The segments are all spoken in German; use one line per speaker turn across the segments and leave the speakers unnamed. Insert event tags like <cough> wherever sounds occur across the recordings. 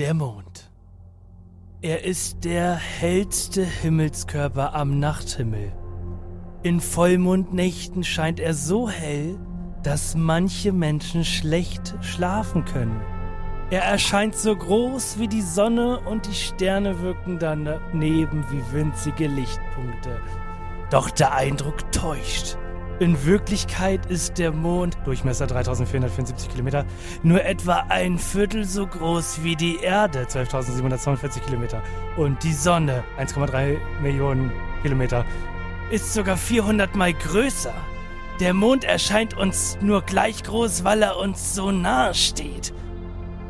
Der Mond. Er ist der hellste Himmelskörper am Nachthimmel. In Vollmondnächten scheint er so hell, dass manche Menschen schlecht schlafen können. Er erscheint so groß wie die Sonne und die Sterne wirken daneben wie winzige Lichtpunkte. Doch der Eindruck täuscht. In Wirklichkeit ist der Mond, Durchmesser 3474 Kilometer, nur etwa ein Viertel so groß wie die Erde, 12.742 Kilometer. Und die Sonne, 1,3 Millionen Kilometer, ist sogar 400 mal größer. Der Mond erscheint uns nur gleich groß, weil er uns so nahe steht.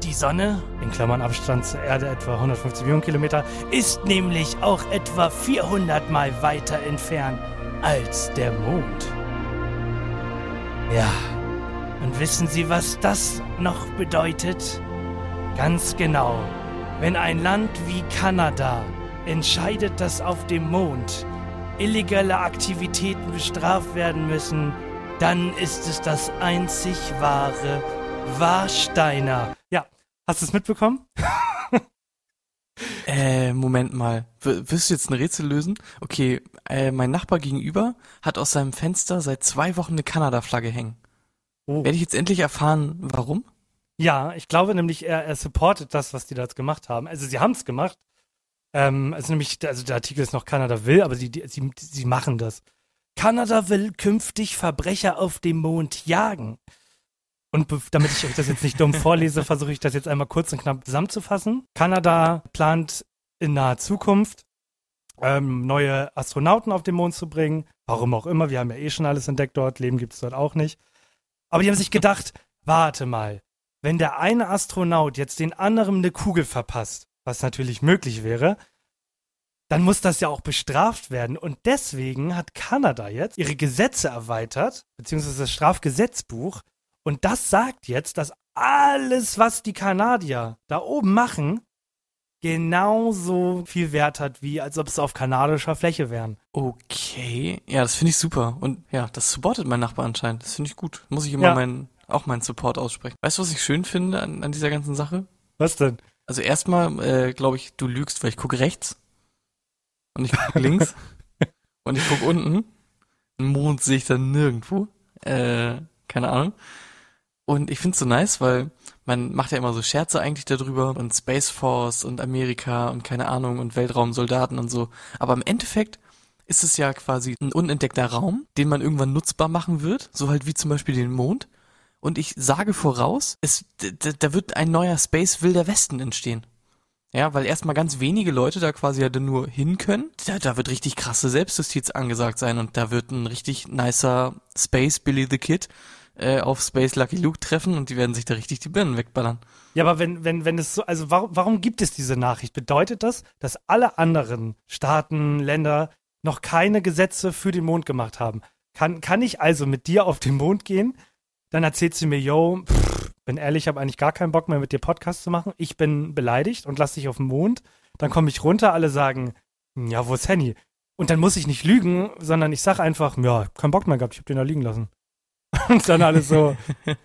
Die Sonne, in Klammern Abstand zur Erde etwa 150 Millionen Kilometer, ist nämlich auch etwa 400 Mal weiter entfernt als der Mond. Ja, und wissen Sie, was das noch bedeutet? Ganz genau. Wenn ein Land wie Kanada entscheidet, dass auf dem Mond illegale Aktivitäten bestraft werden müssen, dann ist es das einzig wahre Warsteiner. Ja, hast du es mitbekommen? <laughs>
Äh, Moment mal. W wirst du jetzt ein Rätsel lösen? Okay, äh, mein Nachbar gegenüber hat aus seinem Fenster seit zwei Wochen eine Kanada-Flagge hängen.
Oh.
Werde ich jetzt endlich erfahren, warum?
Ja, ich glaube nämlich, er, er supportet das, was die da jetzt gemacht haben. Also sie haben es gemacht. Ähm, also nämlich, also der Artikel ist noch Kanada will, aber sie, die, sie, sie machen das. Kanada will künftig Verbrecher auf dem Mond jagen. Und damit ich euch das jetzt nicht dumm <laughs> vorlese, versuche ich das jetzt einmal kurz und knapp zusammenzufassen. Kanada plant in naher Zukunft ähm, neue Astronauten auf den Mond zu bringen. Warum auch immer, wir haben ja eh schon alles entdeckt dort, Leben gibt es dort auch nicht. Aber die haben sich gedacht, <laughs> warte mal, wenn der eine Astronaut jetzt den anderen eine Kugel verpasst, was natürlich möglich wäre, dann muss das ja auch bestraft werden. Und deswegen hat Kanada jetzt ihre Gesetze erweitert, beziehungsweise das Strafgesetzbuch. Und das sagt jetzt, dass alles, was die Kanadier da oben machen, genauso viel Wert hat, wie als ob es auf kanadischer Fläche wären.
Okay, ja, das finde ich super. Und ja, das supportet mein Nachbar anscheinend. Das finde ich gut. Muss ich immer
Ja.
meinen, auch meinen Support aussprechen. Weißt du, was ich schön finde an, an dieser ganzen Sache?
Was denn?
Also erstmal, äh, glaube ich, du lügst, weil ich gucke rechts und ich gucke links <laughs> und ich gucke unten. Einen Mond sehe ich dann nirgendwo. Äh, keine Ahnung. Und ich find's so nice, weil man macht ja immer so Scherze eigentlich darüber und Space Force und Amerika und keine Ahnung und Weltraumsoldaten und so. Aber im Endeffekt ist es ja quasi ein unentdeckter Raum, den man irgendwann nutzbar machen wird, so halt wie zum Beispiel den Mond. Und ich sage voraus, es, da wird ein neuer Space Wilder Westen entstehen. Ja, weil erstmal ganz wenige Leute da quasi ja nur hin können. Da, da wird richtig krasse Selbstjustiz angesagt sein und da wird ein richtig nicer Space Billy the Kid äh, auf Space Lucky Luke treffen und die werden sich da richtig die Birnen wegballern.
Ja, aber wenn, wenn, wenn es so, also warum, warum gibt es diese Nachricht? Bedeutet das, dass alle anderen Staaten, Länder noch keine Gesetze für den Mond gemacht haben? Kann, kann ich also mit dir auf den Mond gehen? Dann erzählst du mir, yo, pff, bin ehrlich, ich habe eigentlich gar keinen Bock mehr mit dir Podcast zu machen. Ich bin beleidigt und lass dich auf den Mond. Dann komme ich runter, alle sagen, ja, wo ist Henny? Und dann muss ich nicht lügen, sondern ich sag einfach, ja, keinen Bock mehr gehabt, ich hab den da liegen lassen. <laughs> Und dann alles so,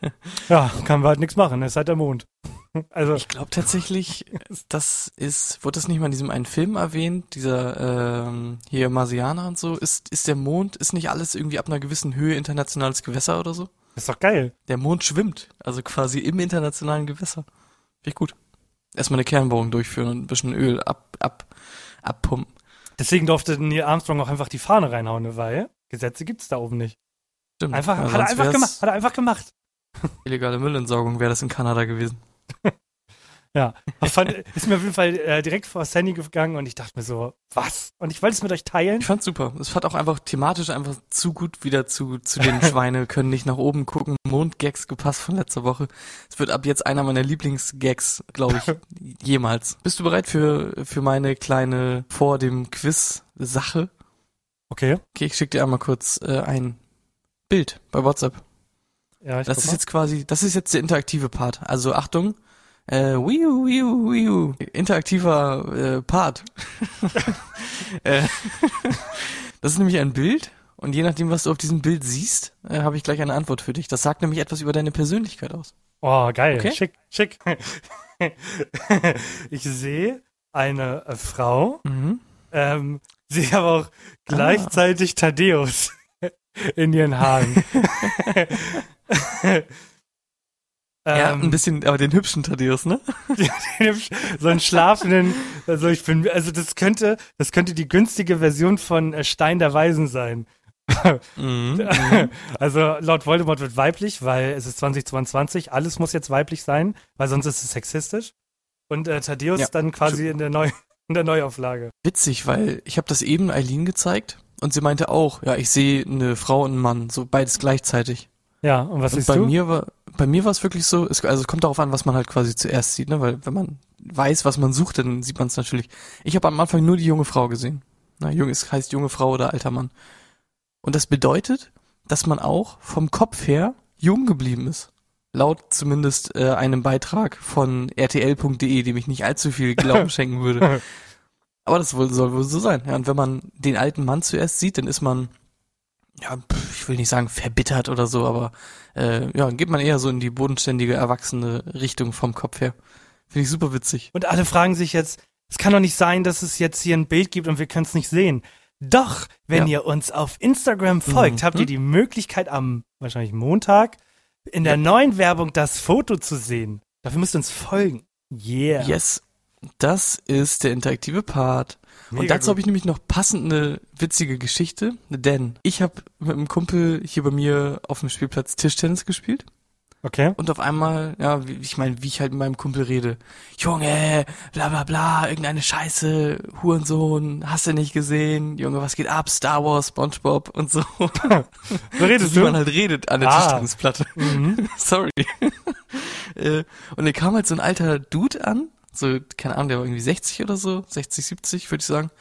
<laughs> ja, kann wir halt nichts machen, es ist halt der Mond. <laughs> Also,
Ich glaube tatsächlich, das ist, wurde das nicht mal in diesem einen Film erwähnt, dieser ähm, hier Marsianer und so, ist, ist der Mond, ist nicht alles irgendwie ab einer gewissen Höhe internationales Gewässer oder so?
ist doch geil.
Der Mond schwimmt, also quasi im internationalen Gewässer. Finde ich gut. Erstmal eine Kernbohrung durchführen und ein bisschen Öl ab, ab, abpumpen.
Deswegen durfte Neil Armstrong auch einfach die Fahne reinhauen, weil Gesetze gibt's da oben nicht.
Stimmt.
Einfach,
Ja,
hat er einfach gemacht, hat er einfach gemacht. <laughs>
Illegale Müllentsorgung wäre das in Kanada gewesen. <laughs>
Ja, fand, ist mir auf jeden Fall äh, direkt vor das Handy gegangen und ich dachte mir so, was? Und ich wollte es mit euch teilen.
Ich fand's super. Es hat auch einfach thematisch einfach zu gut wieder zu, zu den <laughs> Schweine können nicht nach oben gucken. Mondgags gepasst von letzter Woche. Es wird ab jetzt einer meiner Lieblingsgags, glaube ich, jemals. Bist du bereit für, für meine kleine vor dem Quiz Sache?
Okay.
Okay, ich schicke dir einmal kurz äh, ein Bild bei WhatsApp.
Ja, ich
Das ist
mal.
jetzt quasi, das ist jetzt der interaktive Part. Also Achtung, äh, wiu, wiu, wiu, interaktiver äh, Part. <laughs> äh, das ist nämlich ein Bild und je nachdem, was du auf diesem Bild siehst, äh, habe ich gleich eine Antwort für dich. Das sagt nämlich etwas über deine Persönlichkeit aus.
Oh, geil.
Okay.
Schick, schick. <laughs> ich sehe eine äh, Frau,
Mhm.
ähm, sehe aber auch gleichzeitig Thaddeus in ihren Haaren. <laughs>
ja,
Ähm,
ein bisschen, aber den hübschen Thaddeus, ne? <laughs>
so einen schlafenden, also ich bin, also das könnte, das könnte die günstige Version von äh, Stein der Weisen sein.
Mhm. <laughs>
Also laut Voldemort wird weiblich, weil es ist 2022, alles muss jetzt weiblich sein, weil sonst ist es sexistisch. Und äh, Thaddeus
Ja,
dann quasi in der, Neu in der Neuauflage.
Witzig, weil ich habe das eben Eileen gezeigt und sie meinte auch, ja, ich sehe eine Frau und einen Mann, so beides gleichzeitig.
Ja, und was
Und
siehst
bei
du?
mir war, bei mir war es wirklich so, es, also es kommt darauf an, was man halt quasi zuerst sieht, ne? Weil wenn man weiß, was man sucht, dann sieht man es natürlich. Ich habe am Anfang nur die junge Frau gesehen. Na, jung ist heißt junge Frau oder alter Mann. Und das bedeutet, dass man auch vom Kopf her jung geblieben ist. Laut zumindest äh, einem Beitrag von rtl.de, dem ich nicht allzu viel Glauben <laughs> schenken würde. Aber das wohl, soll wohl so sein. Ja, und wenn man den alten Mann zuerst sieht, dann ist man, ja, ich will nicht sagen verbittert oder so, aber äh, ja, dann geht man eher so in die bodenständige, erwachsene Richtung vom Kopf her. Finde ich super witzig.
Und alle fragen sich jetzt, es kann doch nicht sein, dass es jetzt hier ein Bild gibt und wir können es nicht sehen. Doch, wenn
Ja.
ihr uns auf Instagram folgt,
Mhm.
habt ihr die Möglichkeit am wahrscheinlich Montag in der neuen Werbung das Foto zu sehen. Dafür müsst ihr uns folgen. Yeah.
Yes, das ist der interaktive Part.
Mega
und dazu habe ich nämlich noch passend eine witzige Geschichte, denn ich habe mit einem Kumpel hier bei mir auf dem Spielplatz Tischtennis gespielt.
Okay.
Und auf einmal, ja, wie, ich meine, wie ich halt mit meinem Kumpel rede. Junge, bla bla bla, irgendeine Scheiße, Hurensohn, hast du nicht gesehen? Junge, was geht ab? Star Wars, Spongebob und so. <laughs>
So redest
wie
du?
man halt redet an der
Ah.
Tischtennisplatte.
Mhm. <laughs>
Sorry. <laughs> äh, und dann kam halt so ein alter Dude an, so, keine Ahnung, der war irgendwie 60 oder so, 60, 70, würde ich sagen.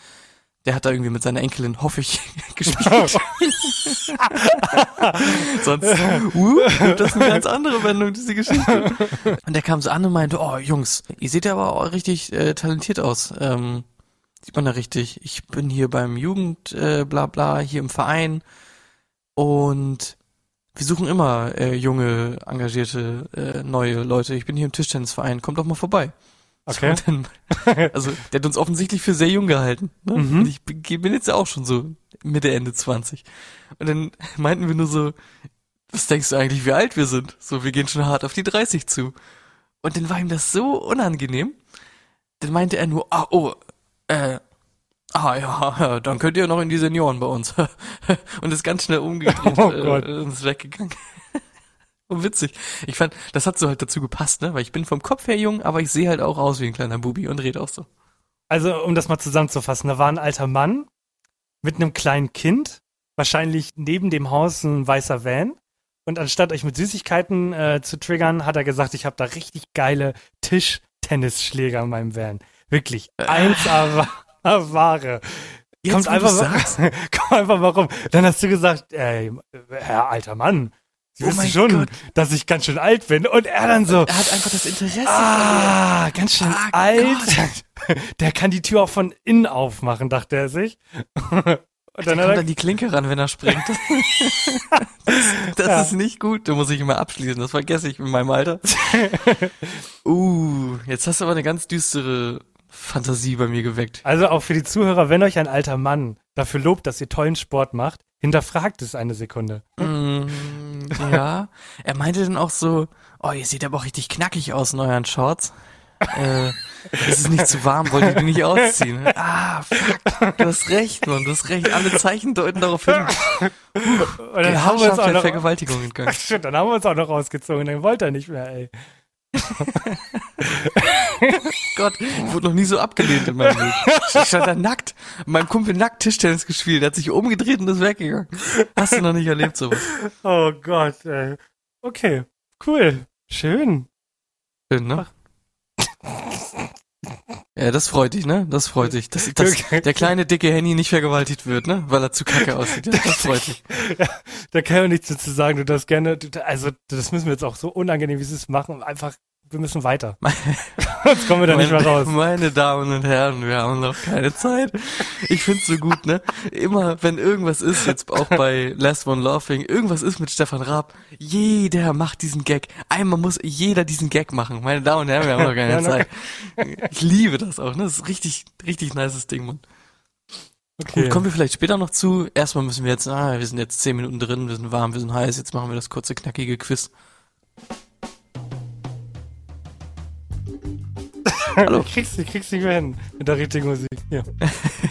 Der hat da irgendwie mit seiner Enkelin, hoffe ich, <laughs> gespielt. <laughs> Sonst, uh, das eine ganz andere Wendung, diese Geschichte. Und der kam so an und meinte, oh, Jungs, ihr seht ja aber auch richtig äh, talentiert aus. Ähm, sieht man da richtig. Ich bin hier beim Jugend, äh, bla bla, hier im Verein. Und wir suchen immer äh, junge, engagierte, äh, neue Leute. Ich bin hier im Tischtennisverein, kommt doch mal vorbei.
Okay.
So, dann, <laughs> also der hat uns offensichtlich für sehr jung gehalten. Ne?
Mhm.
Und ich bin jetzt ja auch schon so Mitte, Ende 20. Und dann meinten wir nur so, was denkst du eigentlich, wie alt wir sind? So, wir gehen schon hart auf die 30 zu. Und dann war ihm das so unangenehm. Dann meinte er nur, ah, oh, äh, ah ja, <laughs> dann könnt ihr noch in die Senioren bei uns. <laughs> und ist ganz schnell umgedreht
Oh
äh, und ist weggegangen. <laughs> Witzig. Ich fand, das hat so halt dazu gepasst, ne? Weil ich bin vom Kopf her jung, aber ich sehe halt auch aus wie ein kleiner Bubi und rede auch so.
Also, um das mal zusammenzufassen, da war ein alter Mann mit einem kleinen Kind, wahrscheinlich neben dem Haus ein weißer Van. Und anstatt euch mit Süßigkeiten äh, zu triggern, hat er gesagt, ich habe da richtig geile Tischtennisschläger in meinem Van. Wirklich,
Äh.
1A Wa- Ware.
Jetzt,
Kommt einfach, <laughs> komm einfach mal rum. Dann hast du gesagt, ey, Herr alter Mann, Sie
Oh
wissen schon,
Gott.
dass ich ganz schön alt bin. Und er dann so,
Er hat einfach das Interesse
Ah, ganz schön
Ah,
alt. <laughs> Der kann die Tür auch von innen aufmachen, dachte er sich. <laughs> Und
Dann kommt
er,
dann die Klinke ran, wenn er springt. <laughs> das das
Ja.
ist nicht gut. Da muss ich immer abschließen. Das vergesse ich in meinem Alter. uh, jetzt hast du aber eine ganz düstere Fantasie bei mir geweckt.
also auch für die Zuhörer, wenn euch ein alter Mann dafür lobt, dass ihr tollen Sport macht, hinterfragt es eine Sekunde.
Mm, <laughs> ja. Er meinte dann auch so, oh, ihr seht aber auch richtig knackig aus in euren Shorts. Äh, es ist nicht zu warm, wollt ihr die nicht ausziehen? <laughs> Ah, fuck, du hast recht, Mann, du hast recht. Alle Zeichen deuten darauf hin.
Und dann haben wir uns auch noch,
Vergewaltigung entgangen. <laughs>
Stimmt, dann haben wir uns auch noch rausgezogen, dann wollte er nicht mehr, ey. <laughs>
Gott, ich wurde noch nie so abgelehnt in meinem Leben. Ich stand da nackt, mit meinem Kumpel nackt Tischtennis gespielt, der hat sich umgedreht und ist weggegangen. Hast du noch nicht erlebt sowas?
Oh Gott, ey. Okay, cool. Schön.
Schön, ne? <laughs> Ja, das freut dich, ne? Das freut dich. Dass, dass der kleine, dicke Henny nicht vergewaltigt wird, ne? Weil er zu kacke aussieht. Ja, das freut <laughs> dich.
Da kann man nichts dazu sagen. Du darfst gerne, du, also das müssen wir jetzt auch so unangenehm, wie sie es machen. Einfach, wir müssen weiter. <laughs> Sonst kommen wir da nicht mehr raus.
Meine Damen und Herren, wir haben noch keine Zeit. Ich find's so gut, ne? Immer, wenn irgendwas ist, jetzt auch bei Last One Laughing, irgendwas ist mit Stefan Raab, jeder macht diesen Gag. Einmal muss jeder diesen Gag machen. Meine Damen und Herren, wir haben noch keine Zeit. Ich liebe das auch, ne? Das ist richtig, richtig nices Ding, Mann.
Okay.
Gut, kommen wir vielleicht später noch zu. Erstmal müssen wir jetzt, ah, wir sind jetzt zehn Minuten drin, wir sind warm, wir sind heiß, jetzt machen wir das kurze, knackige Quiz. Hallo.
Ich krieg's, ich krieg's nicht mehr hin mit der richtigen Musik. Hier.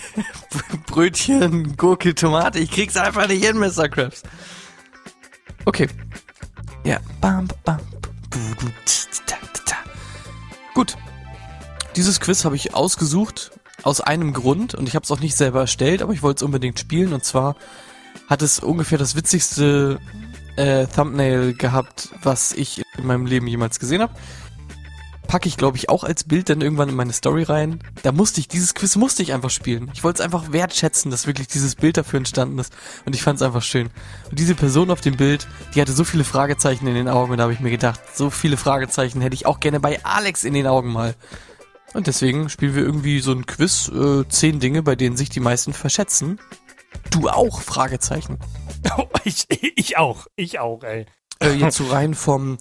<laughs>
Brötchen, Gurke, Tomate. Ich krieg's einfach nicht hin, Mr. Krabs. Okay. Ja. Bam, bam. Gut. Dieses Quiz habe ich ausgesucht aus einem Grund und ich habe es auch nicht selber erstellt, aber ich wollte es unbedingt spielen und zwar hat es ungefähr das witzigste äh, Thumbnail gehabt, was ich in meinem Leben jemals gesehen habe packe ich, glaube ich, auch als Bild dann irgendwann in meine Story rein. Da musste ich, dieses Quiz musste ich einfach spielen. Ich wollte es einfach wertschätzen, dass wirklich dieses Bild dafür entstanden ist. Und ich fand es einfach schön. Und diese Person auf dem Bild, die hatte so viele Fragezeichen in den Augen und da habe ich mir gedacht, so viele Fragezeichen hätte ich auch gerne bei Alex in den Augen mal. Und deswegen spielen wir irgendwie so ein Quiz, äh, zehn Dinge, bei denen sich die meisten verschätzen. Du auch? Fragezeichen. <laughs>
Ich, ich auch. Ich auch, ey.
äh, jetzt so rein vom,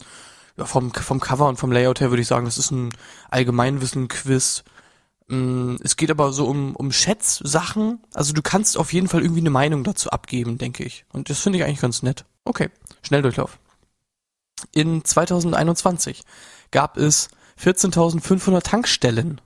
ja, vom, vom Cover und vom Layout her würde ich sagen, das ist ein Allgemeinwissen-Quiz. Mm, Es geht aber so um, um Schätzsachen. Also du kannst auf jeden Fall irgendwie eine Meinung dazu abgeben, denke ich. Und das finde ich eigentlich ganz nett. Okay, Schnelldurchlauf. In 2021 gab es 14.500 Tankstellen.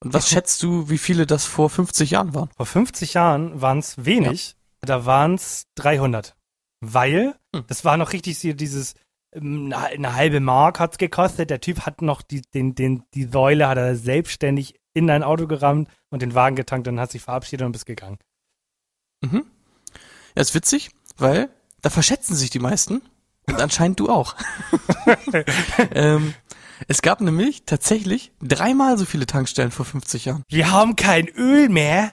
Und was schätzt du, wie viele das vor 50 Jahren waren?
Vor 50 Jahren waren es wenig. Da waren es 300. Weil,
Hm.
das war noch richtig dieses, eine eine halbe Mark hat's gekostet. Der Typ hat noch die, den, den, die Säule hat er selbstständig in dein Auto gerammt und den Wagen getankt und hat sich verabschiedet und bist gegangen.
Mhm. Ja, ist witzig, weil da verschätzen sich die meisten und anscheinend du auch. <laughs> ähm, es gab nämlich tatsächlich dreimal so viele Tankstellen vor 50 Jahren.
Wir haben kein Öl mehr.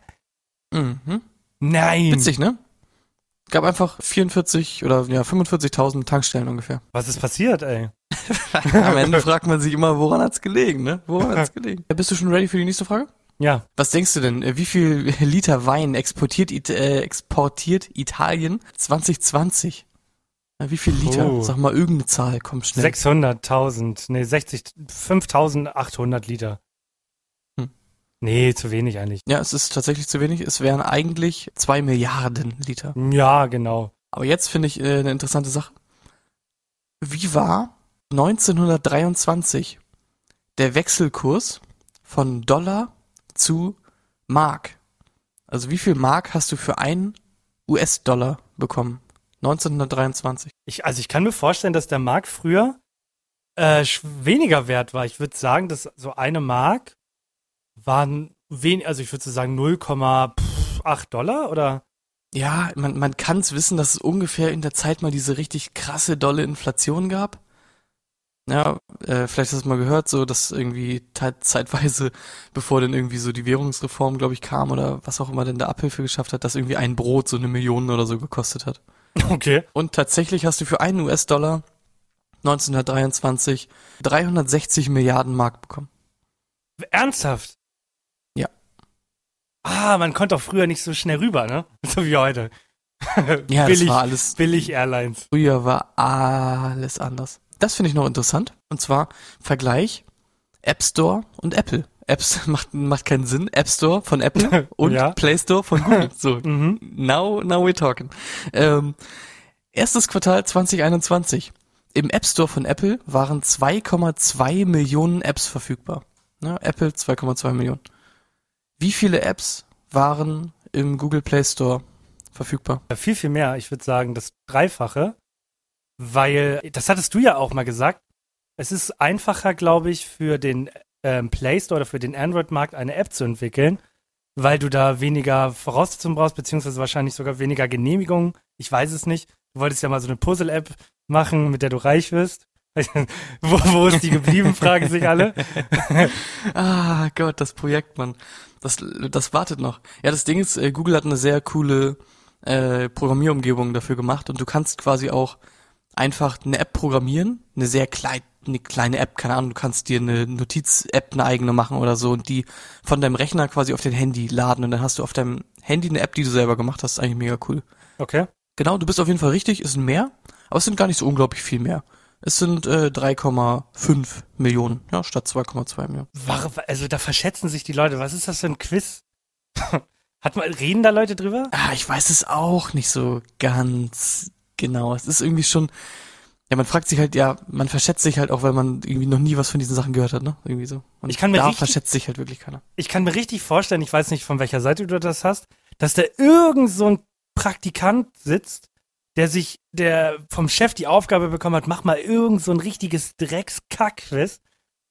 Mhm.
Nein.
Witzig, ne? Gab einfach 44 oder ja 45.000 Tankstellen ungefähr. <laughs>
Was ist passiert, ey?
Am Ende fragt man sich immer, woran hat's gelegen, ne? Woran hat's <laughs> gelegen? Ja, Bist du schon ready für die nächste Frage?
Ja.
Was denkst du denn? äh, Wie viel <laughs> Liter Wein exportiert, äh, exportiert Italien 2020? Na, Wie viel Liter?
Oh.
Sag mal irgendeine Zahl, komm schnell.
600.000, nee, 60, 5.800 Liter.
Hm.
Nee, zu wenig eigentlich.
Ja, es ist tatsächlich zu wenig. Es wären eigentlich zwei Milliarden Liter.
Ja, genau.
Aber jetzt finde ich äh, eine interessante Sache. Wie war 1923 der Wechselkurs von Dollar zu Mark? Also wie viel Mark hast du für einen US-Dollar bekommen? 1923.
Ich, also ich kann mir vorstellen, dass der Mark früher äh, weniger wert war. Ich würde sagen, dass so eine Mark waren wen, also ich würde so sagen 0,8 Dollar oder
Ja, man, man kann es wissen, dass es ungefähr in der Zeit mal diese richtig krasse, dolle Inflation gab. Ja, äh, vielleicht hast du es mal gehört, so dass irgendwie zeitweise, <laughs> bevor dann irgendwie so die Währungsreform, glaube ich, kam oder was auch immer denn der Abhilfe geschafft hat, dass irgendwie ein Brot so eine Million oder so gekostet hat. <laughs>
okay.
Und tatsächlich hast du für einen US-Dollar 1923 360 Milliarden Mark bekommen.
Ernsthaft? Ah, man konnte auch früher nicht so schnell rüber, ne? <laughs> So wie heute. <laughs>
Ja,
billig,
das war alles
billig Airlines.
Früher war alles anders. Das finde ich noch interessant. Und zwar Vergleich App Store und Apple. Apps <laughs> macht, macht keinen Sinn. App Store von Apple und
Ja.
Play Store von Google. So,
Mhm.
now, now we're talking. Ähm, erstes Quartal 2021. Im App Store von Apple waren 2,2 Millionen Apps verfügbar. Ne, Apple 2,2 Millionen. Wie viele Apps waren im Google Play Store verfügbar?
Ja, Viel, viel mehr. Ich würde sagen, das Dreifache. Weil, das hattest du ja auch mal gesagt. Es ist einfacher, glaube ich, für den ähm, Play Store oder für den Android-Markt eine App zu entwickeln, weil du da weniger Voraussetzungen brauchst, beziehungsweise wahrscheinlich sogar weniger Genehmigungen. Ich weiß es nicht. Du wolltest ja mal so eine Puzzle-App machen, mit der du reich wirst. <laughs> wo, wo ist die geblieben, fragen sich alle. <laughs>
ah Gott, das Projekt, Mann. Das, das wartet noch. Ja, das Ding ist, äh, Google hat eine sehr coole äh, Programmierumgebung dafür gemacht und du kannst quasi auch einfach eine App programmieren, eine sehr klein, eine kleine App, keine Ahnung, du kannst dir eine Notiz-App eine eigene machen oder so und die von deinem Rechner quasi auf dein Handy laden und dann hast du auf deinem Handy eine App, die du selber gemacht hast, eigentlich mega cool.
Okay.
Genau, du bist auf jeden Fall richtig, ist ein mehr, aber es sind gar nicht so unglaublich viel mehr. Es sind äh, 3,5 Millionen, ja, statt 2,2 Millionen.
Also da verschätzen sich die Leute. Was ist das für ein Quiz? <laughs> Hat man, reden da Leute drüber?
Ah, ich weiß es auch nicht so ganz genau. Es ist irgendwie schon, ja, man fragt sich halt, ja, man verschätzt sich halt auch, weil man irgendwie noch nie was von diesen Sachen gehört hat, ne? Irgendwie so. Und
ich kann mir
da
richtig,
verschätzt sich halt wirklich keiner.
Ich kann mir richtig vorstellen, ich weiß nicht, von welcher Seite du das hast, dass da irgend so ein Praktikant sitzt, der sich, der vom Chef die Aufgabe bekommen hat, mach mal irgend so ein richtiges Dreckskack-Quiz,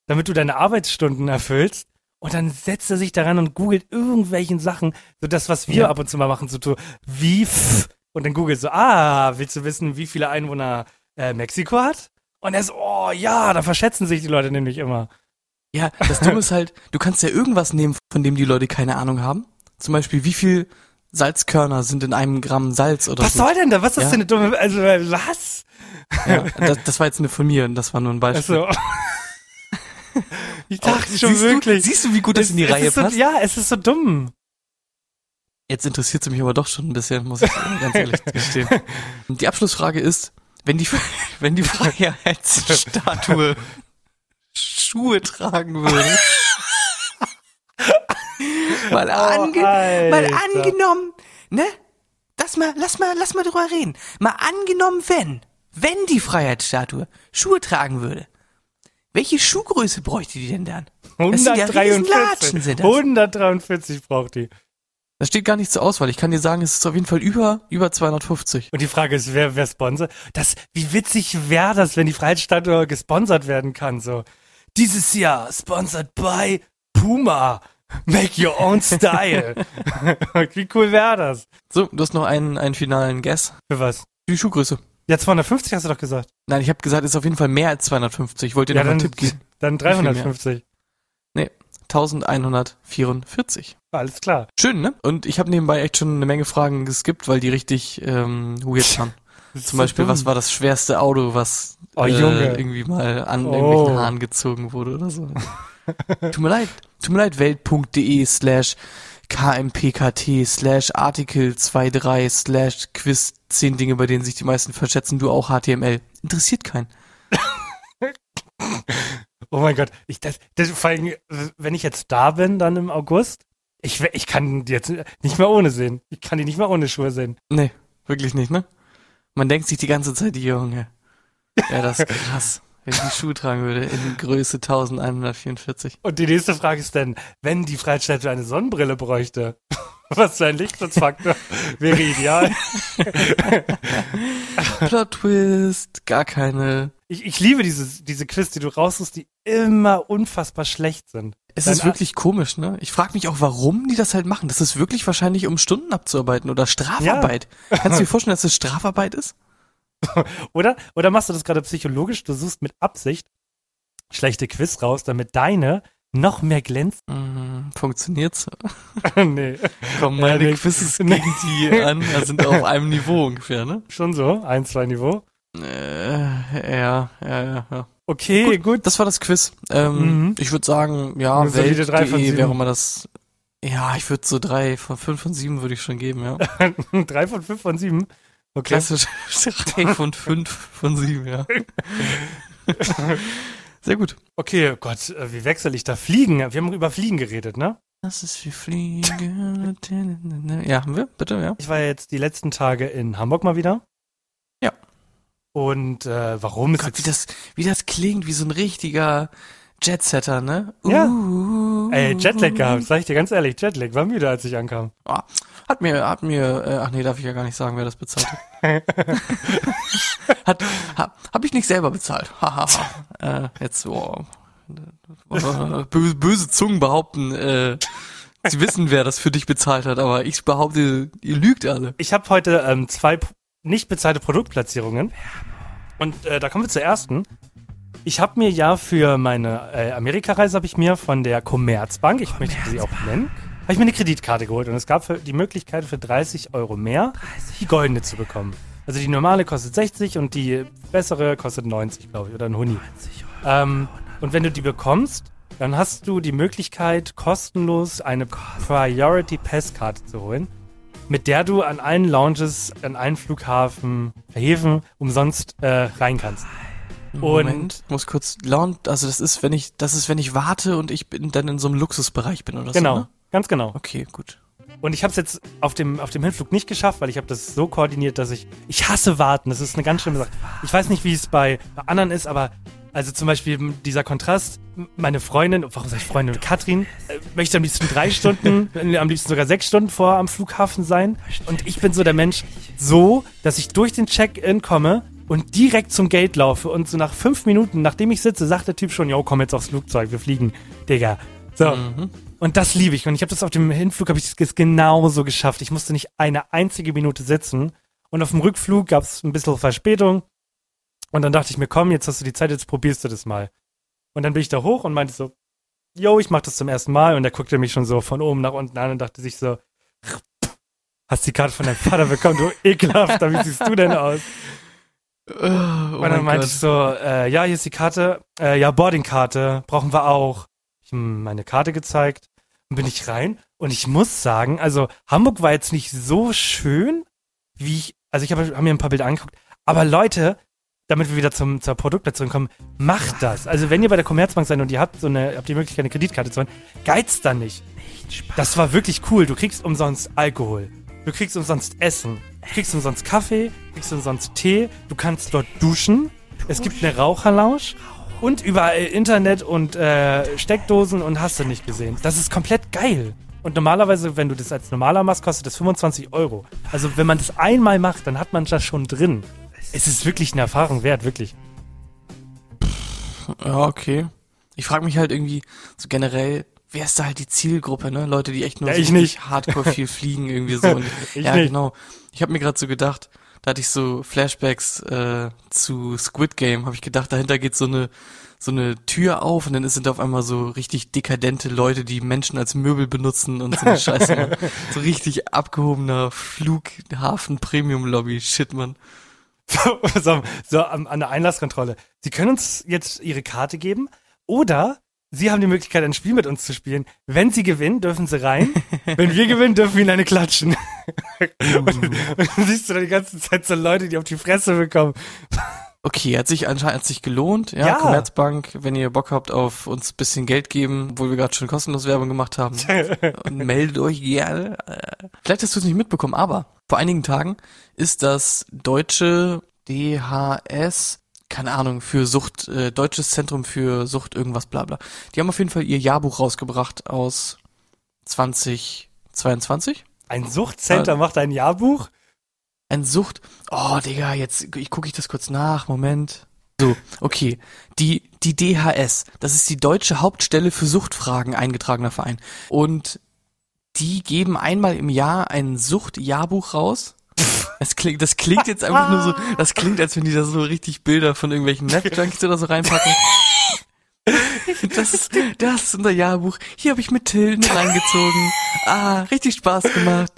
damit du deine Arbeitsstunden erfüllst. Und dann setzt er sich daran und googelt irgendwelchen Sachen, so das, was wir ja. ab und zu mal machen, so, wie pff, und dann googelt so, ah, willst du wissen, wie viele Einwohner äh, Mexiko hat? Und er so, oh ja, da verschätzen sich die Leute nämlich immer.
Ja, das Dumme ist halt, du kannst ja irgendwas nehmen, von dem die Leute keine Ahnung haben. Zum Beispiel, wie viel Salzkörner sind in einem Gramm Salz oder
was
so.
Was soll denn da? Was ist ja. das für eine dumme, also was?
Ja, das, das war jetzt eine von mir und das war nur ein Beispiel.
Also. <laughs> Ich dachte oh, schon wirklich.
Du, siehst du, wie gut das es, in die Reihe
so,
passt?
Ja, es ist so dumm.
Jetzt interessiert es mich aber doch schon ein bisschen, muss ich <laughs> ganz ehrlich gestehen. Die Abschlussfrage ist, wenn die, <laughs> wenn die Freiheitsstatue Schuhe tragen würde. Mal, ange oh, mal angenommen, ne? Lass mal, lass mal, lass mal drüber reden. Mal angenommen, wenn, wenn die Freiheitsstatue Schuhe tragen würde. Welche Schuhgröße bräuchte die denn dann?
143.
Ja
143 braucht die.
Das steht gar nicht zur Auswahl. Ich kann dir sagen, es ist auf jeden Fall über, über 250.
Und die Frage ist, wer, wer sponsert? Das, wie witzig wäre das, wenn die Freiheitsstatue gesponsert werden kann, so. Dieses Jahr sponsored by Puma. Make your own style. <laughs> Wie cool wäre das?
So, du hast noch einen, einen finalen Guess.
Für was?
Die Schuhgröße.
Ja, 250 hast du doch gesagt.
Nein, ich habe gesagt, es ist auf jeden Fall mehr als 250. Ich wollte dir ja, noch einen Tipp geben. <laughs>
Dann 350.
Nee, 1144.
Alles klar.
Schön, ne? Und ich habe nebenbei echt schon eine Menge Fragen geskippt, weil die richtig ähm, weird waren. <laughs> Zum Beispiel, so was war das schwerste Auto, was
oh,
äh, irgendwie mal an oh. irgendwelchen Haaren gezogen wurde oder so. tut mir leid. Tut mir leid, welt.de slash kmpkt slash artikel 23 slash quiz 10 Dinge, bei denen sich die meisten verschätzen, du auch HTML. Interessiert keinen. <laughs>
oh mein Gott. Ich, das, das, vor allem, wenn ich jetzt da bin, dann im August, ich, ich kann die jetzt nicht mehr ohne sehen. Ich kann die nicht mehr ohne Schuhe sehen.
Nee, wirklich nicht, ne? Man denkt sich die ganze Zeit, die Junge. Ja, das ist <laughs> krass wenn ich die Schuhe tragen würde in Größe 1144.
Und die nächste Frage ist dann, wenn die Freiheitsstatue eine Sonnenbrille bräuchte, <laughs> was für ein Lichtschutzfaktor <laughs> wäre ideal?
Plot Twist, gar keine.
Ich, ich liebe diese, diese Quiz, die du raussuchst, die immer unfassbar schlecht sind.
Es Dein ist wirklich komisch, ne? Ich frage mich auch, warum die das halt machen. Das ist wirklich wahrscheinlich, um Stunden abzuarbeiten oder Strafarbeit. Ja. Kannst du dir <laughs> vorstellen, dass es Strafarbeit ist? <laughs>
oder? Oder machst du das gerade psychologisch? Du suchst mit Absicht schlechte Quiz raus, damit deine noch mehr glänzt.
Mm, funktioniert's? <laughs>
nee.
Kommen meine ja, Quizzes gegen die an, da sind auf einem Niveau ungefähr, ne?
Schon so, ein, zwei Niveau.
Äh, ja, ja, ja, ja.
Okay, gut. gut.
Das war das Quiz. Ähm, mhm. Ich würde sagen, ja, Welt.de wäre mal das. Ja, ich würde so drei von fünf von sieben würde ich schon geben, ja. <laughs>
drei von fünf von sieben?
Okay. Klassisch <laughs> 3 von 5 von 7, ja. <laughs> Sehr gut.
Okay, Gott, äh, wie wechsle ich da? Fliegen. Wir haben über Fliegen geredet, ne?
Das ist wie Fliegen. ja, haben wir? Bitte, ja.
Ich war jetzt die letzten Tage in Hamburg mal wieder.
Ja.
Und äh, warum ist
Gott, wie das, wie das klingt, wie so ein richtiger Jetsetter, ne?
Ja. Uh. Ey, Jetlag gehabt, sag ich dir ganz ehrlich, Jetlag, war müde, als ich ankam.
Oh, hat mir, hat mir, äh, ach nee, darf ich ja gar nicht sagen, wer das bezahlt hat. <laughs> hat, ha, hab ich nicht selber bezahlt. Haha. äh, jetzt, oh, äh, böse, böse Zungen behaupten, äh, sie wissen, wer das für dich bezahlt hat, aber ich behaupte, ihr lügt alle.
Ich habe heute ähm, zwei nicht bezahlte Produktplatzierungen. Und äh, da kommen wir zur ersten. Ich habe mir ja für meine äh, Amerikareise habe ich mir von der Commerzbank, ich möchte sie auch nennen, habe ich mir eine Kreditkarte geholt und es gab die Möglichkeit für 30 Euro mehr die goldene zu bekommen. Also die normale kostet 60 und die bessere kostet 90, glaube ich, oder ein Huni. Ähm, und wenn du die bekommst, dann hast du die Möglichkeit, kostenlos eine Priority Pass Karte zu holen, mit der du an allen Lounges, an allen Flughafen, Häfen umsonst äh, rein kannst. Und-
Moment, ich muss kurz lauen, also das ist, wenn ich, das ist, wenn ich warte und ich bin dann in so einem Luxusbereich bin oder
Genau,
so. Ne?
Ganz genau.
Okay, gut.
Und ich habe es jetzt auf dem, auf dem Hinflug nicht geschafft, weil ich habe das so koordiniert, dass ich, ich hasse warten. Das ist eine ganz schlimme Sache. Ich weiß nicht, wie es bei, bei anderen ist, aber also zum Beispiel dieser Kontrast, meine Freundin, warum sage ich Freundin, Katrin, äh, möchte am liebsten drei Stunden, <laughs> am liebsten sogar sechs Stunden vor am Flughafen sein. Und ich bin so der Mensch, so, dass ich durch den Check-in komme und direkt zum Gate laufe und so nach fünf Minuten, nachdem ich sitze, sagt der Typ schon, yo, komm jetzt aufs Flugzeug, wir fliegen, Digga. So. Und das liebe ich. Und ich habe das auf dem Hinflug habe ich das genauso geschafft. Ich musste nicht eine einzige Minute sitzen. Und auf dem Rückflug gab es ein bisschen Verspätung. Und dann dachte ich mir, komm, jetzt hast du die Zeit, jetzt probierst du das mal. Und dann bin ich da hoch und meinte so, yo, ich mach das zum ersten Mal. Und er guckte mich schon so von oben nach unten an und dachte sich so, hast die Karte von deinem Vater bekommen, du <laughs> ekelhaft, wie siehst du denn aus?
Oh
und dann
mein
meinte
Gott.
ich so, äh, ja, hier ist die Karte, äh, ja, Boardingkarte, brauchen wir auch. Ich meine Karte gezeigt und bin ich rein. Und ich muss sagen, also Hamburg war jetzt nicht so schön, wie ich, also ich habe hab mir ein paar Bilder angeguckt, aber Leute, damit wir wieder zum, zur Produktplatzierung kommen, macht das. Also wenn ihr bei der Commerzbank seid und ihr habt so eine, habt die Möglichkeit, eine Kreditkarte zu holen, geizt dann nicht. Das war wirklich cool. Du kriegst umsonst Alkohol. Du kriegst umsonst Essen. Du kriegst umsonst Kaffee. Du kriegst umsonst Tee. Du kannst dort duschen. Es gibt eine Raucherlounge. Und überall Internet und äh, Steckdosen und hast du nicht gesehen. Das ist komplett geil. Und normalerweise, wenn du das als normaler machst, kostet das 25 Euro. Also wenn man das einmal macht, dann hat man das schon drin. Es ist wirklich eine Erfahrung wert, wirklich.
Ja, okay. Ich frage mich halt irgendwie so generell, wer ist da halt die Zielgruppe, ne? Leute, die echt nur
Ja,
so
ich
richtig
nicht.
hardcore viel <laughs> fliegen irgendwie so. Und,
Ich
ja,
nicht.
genau. Ich habe mir gerade so gedacht, da hatte ich so Flashbacks äh, zu Squid Game, habe ich gedacht, dahinter geht so eine so eine Tür auf und dann sind da auf einmal so richtig dekadente Leute, die Menschen als Möbel benutzen und so eine <laughs> Scheiße. Mann. so richtig abgehobener Flughafen Premium Lobby Shit, man.
so, so an, an der Einlasskontrolle. Sie können uns jetzt Ihre Karte geben oder Sie haben die Möglichkeit, ein Spiel mit uns zu spielen. Wenn Sie gewinnen, dürfen Sie rein. Wenn wir gewinnen, dürfen wir Ihnen eine klatschen. und, und dann siehst du da die ganze Zeit so Leute, die auf die Fresse bekommen.
Okay, hat sich anscheinend hat sich gelohnt. Ja,
Ja.
Commerzbank, wenn ihr Bock habt auf uns bisschen Geld geben, obwohl wir gerade schon kostenlos Werbung gemacht haben, und <laughs> meldet euch gerne. Vielleicht hast du es nicht mitbekommen, aber vor einigen Tagen ist das deutsche DHS, keine Ahnung, für Sucht, äh, Deutsches Zentrum für Sucht irgendwas bla bla. Die haben auf jeden Fall ihr Jahrbuch rausgebracht aus 2022.
Ein Suchtcenter macht ein Jahrbuch.
Ein Sucht. Oh, Digga, jetzt ich gucke ich das kurz nach. Moment. So, okay. Die die DHS, das ist die deutsche Hauptstelle für Suchtfragen eingetragener Verein und die geben einmal im Jahr ein Suchtjahrbuch raus. Das klingt, das klingt jetzt einfach nur so, das klingt, als wenn die da so richtig Bilder von irgendwelchen Netzjunkies oder so reinpacken. Das ist, das ist unser Jahrbuch. Hier habe ich mit Tilden reingezogen. Ah, richtig Spaß gemacht.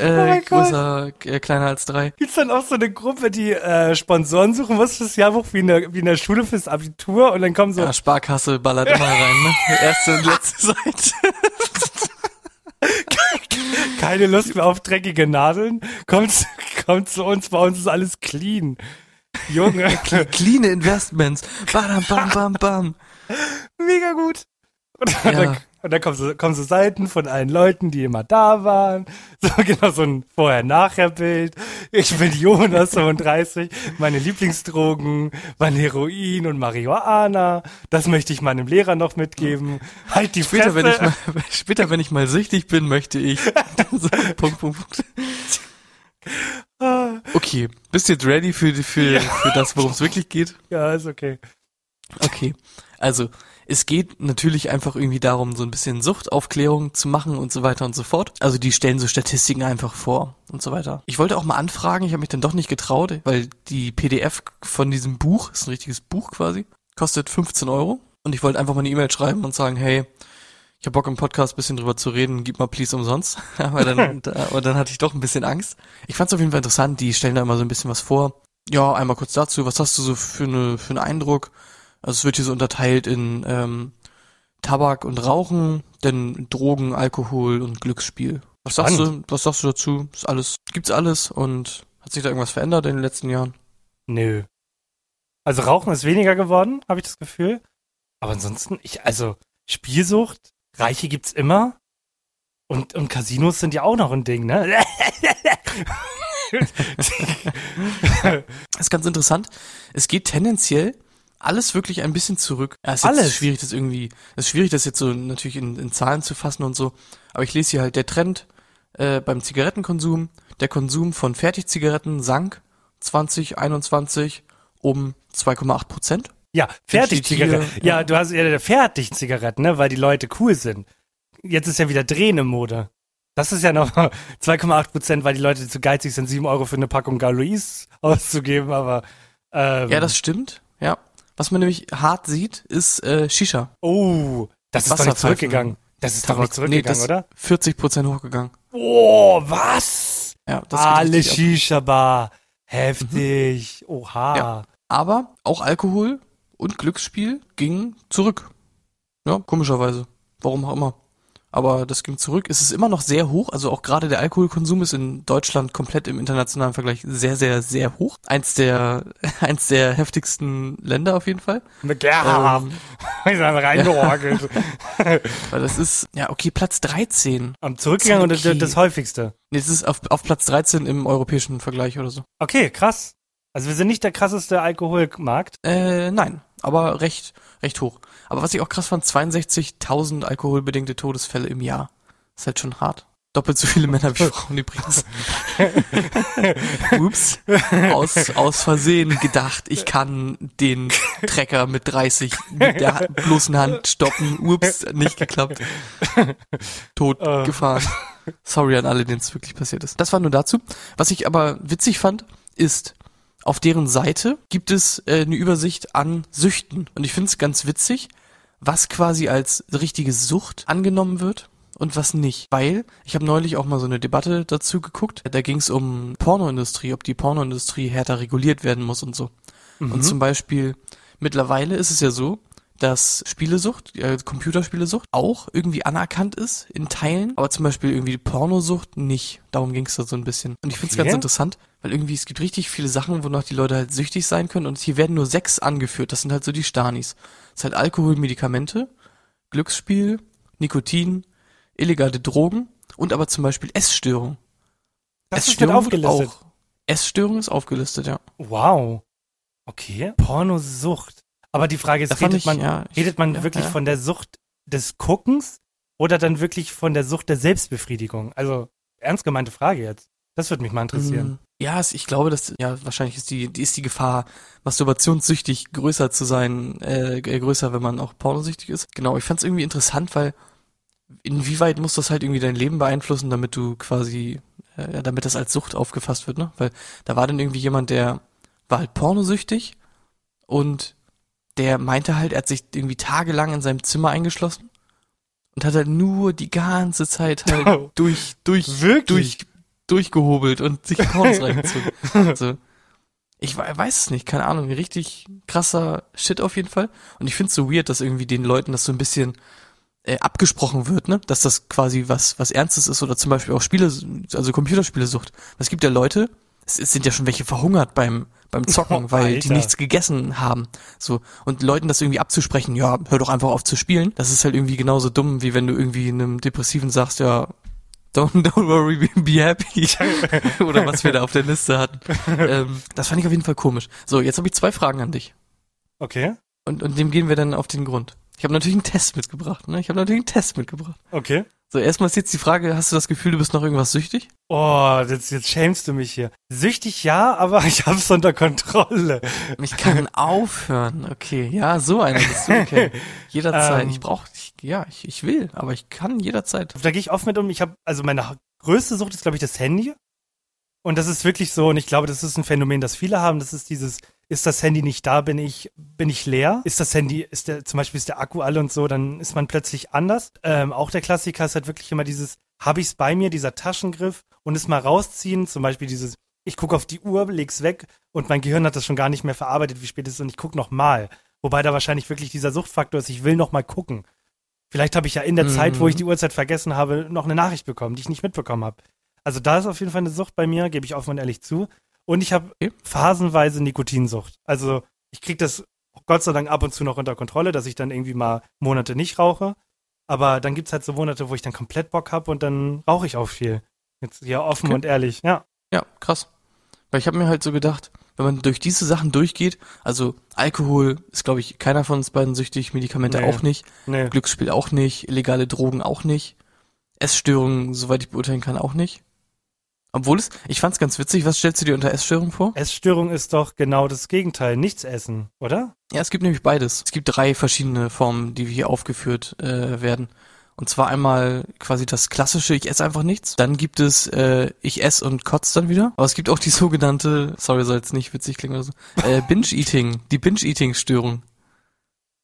Äh,
Oh mein Gott.
größer, äh, kleiner als drei.
Gibt's dann auch so eine Gruppe, die äh, Sponsoren suchen, was fürs Jahrbuch wie in, der, wie in der Schule fürs Abitur und dann kommen so,
Ja, Sparkasse ballert immer rein, ne? Erste und letzte <laughs> Seite. <laughs> <laughs>
keine Lust mehr auf dreckige Nadeln, kommt, kommt zu uns, bei uns ist alles clean. Junge, <laughs>
Clean Investments. Bam, bam, bam, bam.
mega gut. Und,
Ja.
dann, und dann kommen so, kommen so Seiten von allen Leuten, die immer da waren. <laughs> So genau so ein Vorher-Nachher-Bild. Ich bin Jonas <laughs> 35, meine Lieblingsdrogen waren Heroin und Marihuana. Das möchte ich meinem Lehrer noch mitgeben. Halt die
Später,
Fresse.
wenn ich mal, <laughs> später, wenn ich mal süchtig bin, möchte ich. so, Punkt, Punkt, Punkt.
Ah,
Okay. Bist du jetzt ready für, für, für das, worum es wirklich geht?
ja, ist okay.
Okay. Also, es geht natürlich einfach irgendwie darum, so ein bisschen Suchtaufklärung zu machen und so weiter und so fort. Also die stellen so Statistiken einfach vor und so weiter. Ich wollte auch mal anfragen, ich habe mich dann doch nicht getraut, weil die PDF von diesem Buch, ist ein richtiges Buch quasi, kostet 15 Euro. Und ich wollte einfach mal eine E-Mail schreiben und sagen, hey, ich habe Bock im Podcast bisschen drüber zu reden, gib mal please umsonst. <laughs> aber dann, <laughs> aber dann hatte ich doch ein bisschen Angst. Ich fand es auf jeden Fall interessant, die stellen da immer so ein bisschen was vor. Ja, einmal kurz dazu, was hast du so für, eine, für einen Eindruck? Also es wird hier so unterteilt in ähm, Tabak und Rauchen, dann Drogen, Alkohol und Glücksspiel. Was sagst du, was sagst du dazu? Ist alles, gibt's alles und hat sich da irgendwas verändert in den letzten Jahren?
Nö. Also Rauchen ist weniger geworden, habe ich das Gefühl. Aber ansonsten, ich, also Spielsucht, Reiche gibt's immer. Und, und Casinos sind ja auch noch ein Ding, ne? <laughs>
das ist ganz interessant. Es geht tendenziell alles wirklich ein bisschen zurück. Ja, ist
alles.
schwierig, das irgendwie, es ist schwierig, das jetzt so natürlich in, in Zahlen zu fassen und so. Aber ich lese hier halt der Trend äh, beim Zigarettenkonsum. Der Konsum von Fertigzigaretten sank 2021 um 2,8 Prozent.
Ja, Fertigzigaretten. Ja, ja, du hast ja Fertigzigaretten, ne, weil die Leute cool sind. Jetzt ist ja wieder Drehen im Mode. Das ist ja noch <laughs> 2,8 Prozent, weil die Leute zu geizig sind, 7 Euro für eine Packung Galois auszugeben, aber ähm,
Ja, das stimmt, ja. Was man nämlich hart sieht, ist äh, Shisha.
Oh, das ist doch nicht zurückgegangen. Das ist doch nicht zurückgegangen, nee, oder?
40 Prozent hochgegangen.
Oh, was?
Ja,
das Alle Shisha-Bar. Heftig. Mhm. Oha. Ja.
Aber auch Alkohol und Glücksspiel ging zurück. Ja, komischerweise. Warum auch immer aber das ging zurück. Es ist immer noch sehr hoch, also auch gerade der Alkoholkonsum ist in Deutschland komplett im internationalen Vergleich sehr, sehr, sehr hoch. Eins der, <laughs> eins der heftigsten Länder auf jeden Fall.
Ja, ähm, <laughs> ich reingeorgelt. <laughs>
Weil das ist, ja, okay, Platz 13.
Am zurückgegangen okay. und das häufigste.
Nee, es ist auf, auf Platz 13 im europäischen Vergleich oder so.
Okay, krass. Also wir sind nicht der krasseste Alkoholmarkt?
Äh, nein, aber recht, recht hoch. Aber was ich auch krass fand, 62.000 alkoholbedingte Todesfälle im Jahr. ist halt schon hart. Doppelt so viele Männer wie <laughs> Frauen übrigens. Ups. Aus, aus Versehen gedacht, ich kann den Trecker mit 30 mit der bloßen Hand stoppen. Ups, nicht geklappt. Tot uh. gefahren. Sorry an alle, denen es wirklich passiert ist. Das war nur dazu. Was ich aber witzig fand, ist, auf deren Seite gibt es äh, eine Übersicht an Süchten. Und ich finde es ganz witzig, was quasi als richtige Sucht angenommen wird und was nicht. Weil, ich habe neulich auch mal so eine Debatte dazu geguckt, da ging es um Pornoindustrie, ob die Pornoindustrie härter reguliert werden muss und so. Mhm. Und zum Beispiel, mittlerweile ist es ja so, dass Spielesucht, äh, Computerspielesucht auch irgendwie anerkannt ist in Teilen, aber zum Beispiel irgendwie Pornosucht nicht. Darum ging es da so ein bisschen. Und ich finde es okay. ganz interessant, weil irgendwie es gibt richtig viele Sachen, wonach die Leute halt süchtig sein können und hier werden nur sechs angeführt. Das sind halt so die Stanis. Das ist halt Alkohol, Medikamente, Glücksspiel, Nikotin, illegale Drogen und aber zum Beispiel Essstörung.
Das Essstörung ist aufgelistet. Auch.
Essstörung ist aufgelistet, ja.
Wow. Okay. Pornosucht. Aber die Frage ist, redet, ich, man, ja, ich, redet man ja, wirklich ja. von der Sucht des Guckens oder dann wirklich von der Sucht der Selbstbefriedigung? Also, ernst gemeinte Frage jetzt. Das würde mich mal interessieren.
Ja, ich glaube, dass ja wahrscheinlich ist die, die ist die Gefahr, masturbationssüchtig größer zu sein, äh, größer, wenn man auch pornosüchtig ist. Genau, ich fand es irgendwie interessant, weil inwieweit muss das halt irgendwie dein Leben beeinflussen, damit du quasi, äh, damit das als Sucht aufgefasst wird, ne? Weil da war dann irgendwie jemand, der war halt pornosüchtig und der meinte halt, er hat sich irgendwie tagelang in seinem Zimmer eingeschlossen und hat halt nur die ganze Zeit halt oh, durch, durch, wirklich? durch, durchgehobelt und sich Pornos <laughs> reingezogen. Also, ich weiß es nicht, keine Ahnung, richtig krasser Shit auf jeden Fall. Und ich find's so weird, dass irgendwie den Leuten das so ein bisschen äh, abgesprochen wird, ne? Dass das quasi was, was Ernstes ist oder zum Beispiel auch Spiele, also Computerspielesucht. Es gibt ja Leute, es, es sind ja schon welche verhungert beim, beim Zocken, oh, <laughs> weil die nichts gegessen haben. So. Und Leuten das irgendwie abzusprechen, ja, hör doch einfach auf zu spielen. Das ist halt irgendwie genauso dumm, wie wenn du irgendwie einem Depressiven sagst, ja, don't, don't worry, be happy. <laughs> Oder was wir da auf der Liste hatten. Ähm, das fand ich auf jeden Fall komisch. So, jetzt habe ich zwei Fragen an dich.
Okay.
Und, und dem gehen wir dann auf den Grund. Ich habe natürlich einen Test mitgebracht, ne? Ich habe natürlich einen Test mitgebracht.
Okay.
So, erstmal ist jetzt die Frage, hast du das Gefühl, du bist noch irgendwas süchtig?
Oh, jetzt, jetzt schämst du mich hier. Süchtig ja, aber <laughs> ich hab's unter Kontrolle.
Ich kann aufhören. Okay, ja, so einer bist du. Okay. <laughs> Jederzeit.
Ähm.
ich brauche, ja, ich, ich will, aber ich kann jederzeit.
Da gehe ich oft mit um. Ich habe, also meine größte Sucht ist, glaube ich, das Handy. Und das ist wirklich so, und ich glaube, das ist ein Phänomen, das viele haben. Das ist dieses, ist das Handy nicht da, bin ich, bin ich leer? Ist das Handy, ist der, zum Beispiel ist der Akku alle und so, dann ist man plötzlich anders. Ähm, auch der Klassiker ist halt wirklich immer dieses, habe ich's bei mir, dieser Taschengriff und es mal rausziehen, zum Beispiel dieses, ich gucke auf die Uhr, leg's weg und mein Gehirn hat das schon gar nicht mehr verarbeitet, wie spät es ist und ich gucke noch mal. Wobei da wahrscheinlich wirklich dieser Suchtfaktor ist, ich will noch mal gucken. Vielleicht habe ich ja in der
Mhm.
Zeit, wo ich die Uhrzeit vergessen habe, noch eine Nachricht bekommen, die ich nicht mitbekommen habe. Also da ist auf jeden Fall eine Sucht bei mir, gebe ich offen und ehrlich zu. Und ich habe
Okay.
phasenweise Nikotinsucht. Also ich kriege das Gott sei Dank ab und zu noch unter Kontrolle, dass ich dann irgendwie mal Monate nicht rauche. Aber dann gibt's halt so Monate, wo ich dann komplett Bock habe und dann rauche ich auch viel. Jetzt hier offen
Okay.
und ehrlich, ja.
Ja, krass. Weil ich habe mir halt so gedacht, wenn man durch diese Sachen durchgeht, also Alkohol ist, glaube ich, keiner von uns beiden süchtig, Medikamente
Nee.
auch nicht,
Nee.
Glücksspiel auch nicht, illegale Drogen auch nicht, Essstörungen, soweit ich beurteilen kann, auch nicht. Obwohl es, ich fand's ganz witzig, was stellst du dir unter Essstörung vor?
Essstörung ist doch genau das Gegenteil. Nichts essen, oder?
Ja, es gibt nämlich beides. Es gibt drei verschiedene Formen, die hier aufgeführt äh, werden. Und zwar einmal quasi das klassische, ich esse einfach nichts. Dann gibt es, äh, ich esse und kotze dann wieder. Aber es gibt auch die sogenannte, sorry, soll jetzt nicht witzig klingen oder so, äh, Binge-Eating, die Binge-Eating-Störung.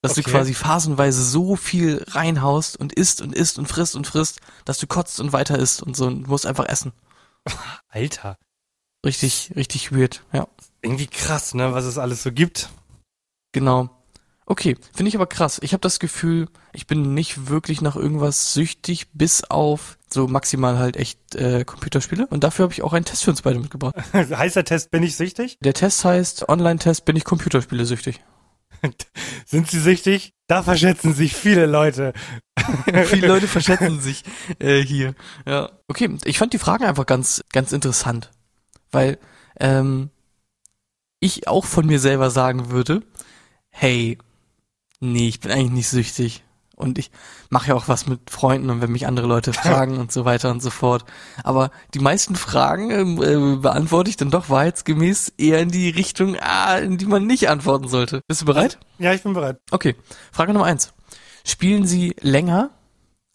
Dass du
Okay.
quasi phasenweise so viel reinhaust und isst und isst und frisst und frisst, dass du kotzt und weiter isst und so und musst einfach essen. <laughs>
Alter.
Richtig, richtig weird, ja.
Irgendwie krass, ne, was es alles so gibt.
Genau. Okay, finde ich aber krass. Ich habe das Gefühl, ich bin nicht wirklich nach irgendwas süchtig, bis auf so maximal halt echt äh, Computerspiele. Und dafür habe ich auch einen Test für uns beide mitgebracht. <laughs>
Heißer Test, bin ich süchtig?
Der Test heißt Online-Test, bin ich Computerspiele süchtig. <laughs>
Sind Sie süchtig? Da verschätzen sich viele Leute. <laughs>
Viele Leute verschätzen sich äh, hier. Ja. Okay, ich fand die Fragen einfach ganz, ganz interessant. Weil ähm, ich auch von mir selber sagen würde, hey, nee, ich bin eigentlich nicht süchtig. Und ich mache ja auch was mit Freunden und wenn mich andere Leute <laughs> fragen und so weiter und so fort. Aber die meisten Fragen ähm, äh, beantworte ich dann doch wahrheitsgemäß eher in die Richtung, ah, in die man nicht antworten sollte. Bist du bereit?
Ja, ich bin bereit.
Okay, Frage Nummer eins. Spielen Sie länger,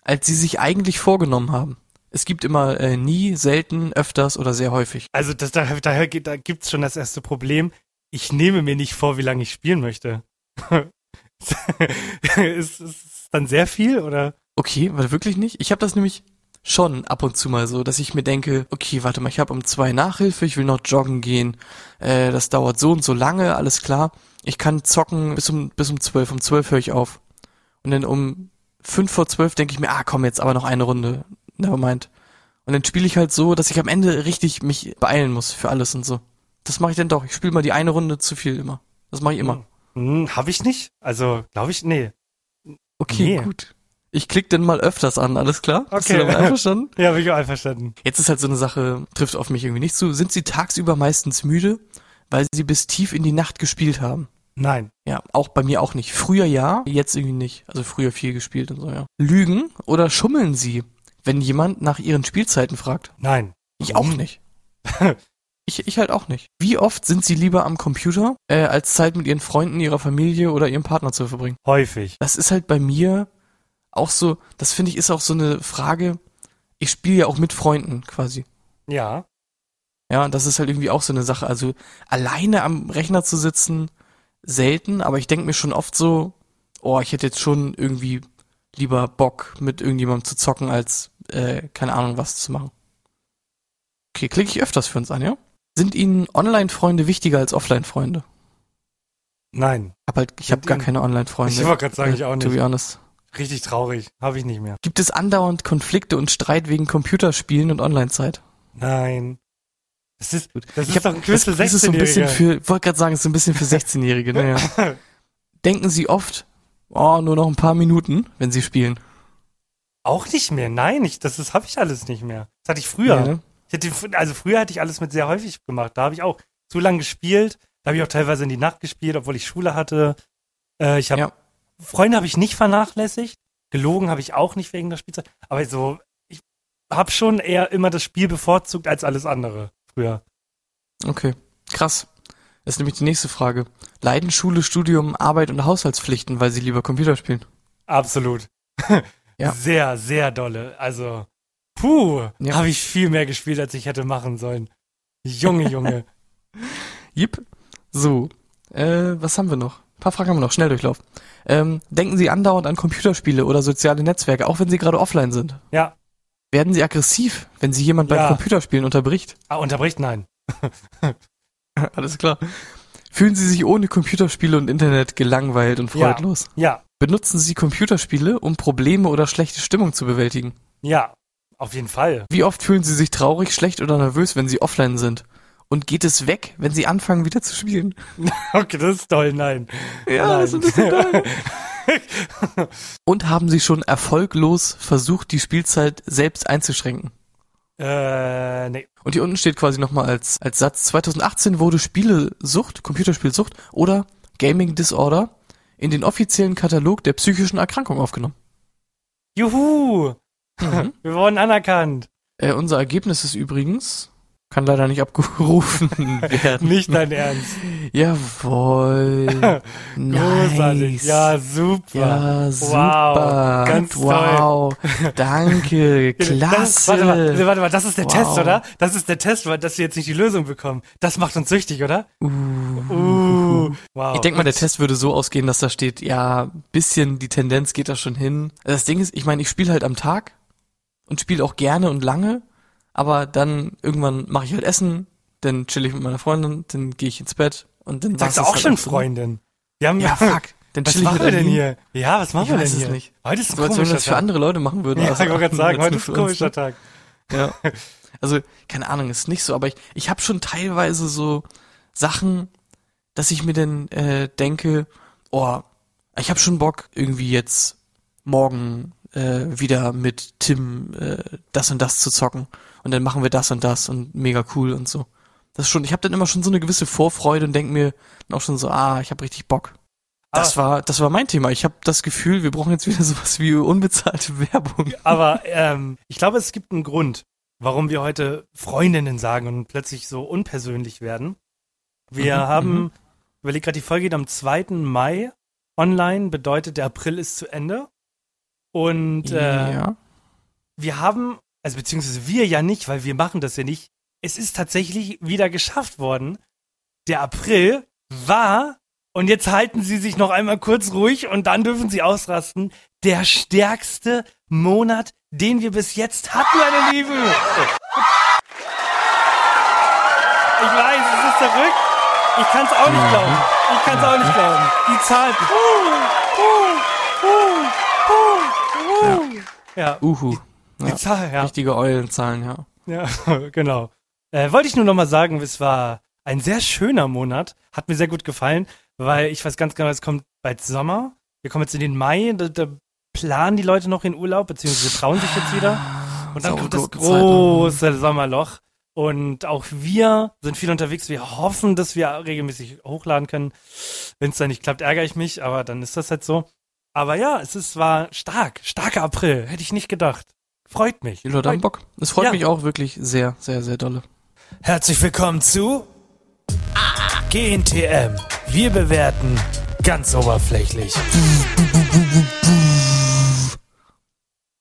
als Sie sich eigentlich vorgenommen haben? Es gibt immer äh, nie, selten, öfters oder sehr häufig.
Also das, da, da, da gibt's schon das erste Problem. Ich nehme mir nicht vor, wie lange ich spielen möchte. <laughs> <laughs> ist, ist dann sehr viel oder?
Okay, warte, wirklich nicht? Ich habe das nämlich schon ab und zu mal so, dass ich mir denke, okay, warte mal, ich habe um zwei Nachhilfe, ich will noch joggen gehen, äh, das dauert so und so lange, alles klar. Ich kann zocken bis um bis um zwölf, um zwölf höre ich auf. Und dann um fünf vor zwölf denke ich mir, ah komm, jetzt aber noch eine Runde, nevermind. Und dann spiele ich halt so, dass ich am Ende richtig mich beeilen muss für alles und so. Das mache ich dann doch. Ich spiele mal die eine Runde zu viel immer. Das mache ich immer.
Hm, hab ich nicht? Also, glaube ich, nee.
Okay,
Nee.
gut. Ich klicke dann mal öfters an, alles klar? Bist du
Okay.
damit einverstanden? <laughs>
Ja, bin ich auch einverstanden.
Jetzt ist halt so eine Sache, trifft auf mich irgendwie nicht zu. Sind Sie tagsüber meistens müde, weil Sie bis tief in die Nacht gespielt haben?
Nein.
Ja, auch bei mir auch nicht. Früher ja, jetzt irgendwie nicht. Also früher viel gespielt und so, ja. Lügen oder schummeln Sie, wenn jemand nach Ihren Spielzeiten fragt?
Nein.
Ich auch nicht. <laughs> Ich, ich halt auch nicht. Wie oft sind Sie lieber am Computer, äh, als Zeit mit Ihren Freunden, Ihrer Familie oder Ihrem Partner zu verbringen?
Häufig.
Das ist halt bei mir auch so, das finde ich ist auch so eine Frage, ich spiele ja auch mit Freunden quasi.
Ja.
Ja, das ist halt irgendwie auch so eine Sache. Also alleine am Rechner zu sitzen, selten, aber ich denke mir schon oft so, oh, ich hätte jetzt schon irgendwie lieber Bock, mit irgendjemandem zu zocken, als, äh, keine Ahnung, was zu machen. Okay, klicke ich öfters für uns an, ja? Sind Ihnen Online-Freunde wichtiger als Offline-Freunde?
Nein.
Hab halt, ich habe gar keine Online-Freunde.
Ich wollte gerade sagen, ich auch
To be
nicht.
honest.
Richtig traurig. Habe ich nicht mehr.
Gibt es andauernd Konflikte und Streit wegen Computerspielen und Online-Zeit?
Nein. Das ist, das
Ich
ist
hab-
doch ein Quiz für
das, das ist so ein bisschen
16-Jährige.
für, wollte gerade sagen, es ist so ein bisschen für 16-Jährige. Naja. <laughs> Denken Sie oft, oh, nur noch ein paar Minuten, wenn Sie spielen.
Auch nicht mehr. Nein, ich, das ist, habe ich alles nicht mehr. Das hatte ich früher.
Ja, ne?
Hätte, also früher hatte ich alles mit sehr häufig gemacht. Da habe ich auch zu lang gespielt. Da habe ich auch teilweise in die Nacht gespielt, obwohl ich Schule hatte. Äh, ich habe
Ja.
Freunde habe ich nicht vernachlässigt. Gelogen habe ich auch nicht wegen der Spielzeit. Aber so, ich habe schon eher immer das Spiel bevorzugt als alles andere früher.
Okay, krass. Das ist nämlich die nächste Frage. Leiden Schule, Studium, Arbeit und Haushaltspflichten, weil sie lieber Computer spielen?
Absolut. <laughs>
Ja.
Sehr, sehr dolle. Also, puh,
Ja.
habe ich viel mehr gespielt, als ich hätte machen sollen. Junge, <laughs> Junge.
Jip. So, äh, was haben wir noch? Ein paar Fragen haben wir noch. Schnelldurchlauf. Ähm, denken Sie andauernd an Computerspiele oder soziale Netzwerke, auch wenn Sie gerade offline sind?
Ja.
Werden Sie aggressiv, wenn Sie jemand beim
Ja.
Computerspielen unterbricht?
Ah, unterbricht? Nein. <laughs>
Alles klar. Fühlen Sie sich ohne Computerspiele und Internet gelangweilt und
Ja.
freudlos?
Ja,
Benutzen Sie Computerspiele, um Probleme oder schlechte Stimmung zu bewältigen?
ja, auf jeden Fall.
Wie oft fühlen Sie sich traurig, schlecht oder nervös, wenn Sie offline sind? Und geht es weg, wenn Sie anfangen wieder zu spielen? <laughs>
Okay, das ist toll, nein.
Ja,
nein.
das ist ein bisschen toll. <laughs> Und haben Sie schon erfolglos versucht, die Spielzeit selbst einzuschränken?
äh, nee.
Und hier unten steht quasi nochmal als, als Satz, 2018 wurde Spielesucht, Computerspielsucht oder Gaming Disorder in den offiziellen Katalog der psychischen Erkrankung aufgenommen.
Juhu!
Mhm. <laughs>
Wir wurden anerkannt.
Äh, unser Ergebnis ist übrigens, kann leider nicht abgerufen <laughs> werden.
Nicht dein Ernst.
Jawohl. <laughs>
Großartig.
Nice.
Ja, super.
Ja, super.
ganz toll.
wow. Danke.
Das,
Klasse.
warte mal, warte mal, das ist der
Wow.
Test, oder? Das ist der Test, weil dass wir jetzt nicht die Lösung bekommen. Das macht uns süchtig, oder?
Uh.
Uh, wow.
Ich denke mal, der Test würde so ausgehen, dass da steht, ja, bisschen die Tendenz geht da schon hin. Das Ding ist, ich meine, ich spiele halt am Tag und spiele auch gerne und lange, aber dann irgendwann mache ich halt Essen, dann chill ich mit meiner Freundin, dann gehe ich ins Bett und dann
Sagst du auch schon
halt so.
Freundin? Wir haben
Ja, <laughs> fuck. Dann
Was machen wir denn hier? Ja, was machen
Ich
wir denn hier?
nicht.
Heute ist ein
So als wenn wir
komischer
das für andere Leute machen würden.
Ja,
also
ich wollte gerade <laughs> sagen, heute ist ein komischer
ne?
Tag.
Ja. <laughs> Also, keine Ahnung, ist nicht so, aber ich, ich habe schon teilweise so Sachen, dass ich mir dann äh, denke, oh, ich habe schon Bock, irgendwie jetzt morgen äh, wieder mit Tim äh, das und das zu zocken. Und dann machen wir das und das und mega cool und so. Das ist schon, ich habe dann immer schon so eine gewisse Vorfreude und denk mir dann auch schon so, ah, ich habe richtig Bock. Das war, das war mein Thema. Ich habe das Gefühl, wir brauchen jetzt wieder <laughs> sowas wie unbezahlte Werbung.
Aber ähm, ich glaube, es gibt einen Grund, warum wir heute Freundinnen sagen und plötzlich so unpersönlich werden. Wir
Mhm,
haben,
mhm.
überleg gerade, die Folge geht am 2. Mai online, bedeutet, der April ist zu Ende. Und äh,
ja.
wir haben, also beziehungsweise wir ja nicht, weil wir machen das ja nicht. Es ist tatsächlich wieder geschafft worden. Der April war, und jetzt halten Sie sich noch einmal kurz ruhig und dann dürfen Sie ausrasten, der stärkste Monat, den wir bis jetzt hatten, meine Lieben. Ich weiß, es ist verrückt. Ich kann es auch nicht glauben. Ich kann es auch nicht glauben. Die Zahl. Uh, uh, uh, uh, uh. Ja,
Uhu.
die
Ja.
Zahl, ja.
Richtige Eulenzahlen, ja.
Ja, <laughs> genau. Äh, wollte ich nur noch mal sagen, es war ein sehr schöner Monat. Hat mir sehr gut gefallen, weil ich weiß ganz genau, es kommt bald Sommer. Wir kommen jetzt in den Mai, da, da planen die Leute noch in Urlaub, beziehungsweise trauen sich jetzt wieder. Und dann
Saure
kommt das
Gurkenzeit,
große Sommerloch. Und auch wir sind viel unterwegs. Wir hoffen, dass wir regelmäßig hochladen können. Wenn es dann nicht klappt, ärgere ich mich, aber dann ist das halt so. Aber ja, es ist, war stark. Starker April. Hätte ich nicht gedacht. Freut mich.
Die Leute haben Bock. Es freut
Ja.
mich auch wirklich sehr, sehr, sehr dolle.
Herzlich willkommen zu GNTM. Wir bewerten ganz oberflächlich.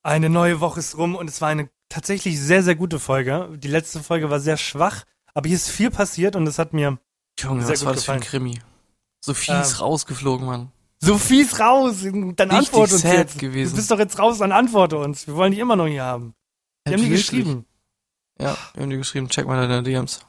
Eine neue Woche ist rum und es war eine tatsächlich sehr, sehr gute Folge. Die letzte Folge war sehr schwach, aber hier ist viel passiert und es hat mir
Junge,
Sehr
was
gut
war das für ein
gefallen.
Krimi? So fies
Ähm,
rausgeflogen, Mann.
So fies raus. Dann
Richtig
antworte uns
sad
jetzt.
gewesen.
Du bist doch jetzt raus, dann antworte uns. Wir wollen die immer noch hier haben. Die haben die
Wirklich.
geschrieben.
Ja, wir haben die geschrieben, check mal deine DMs.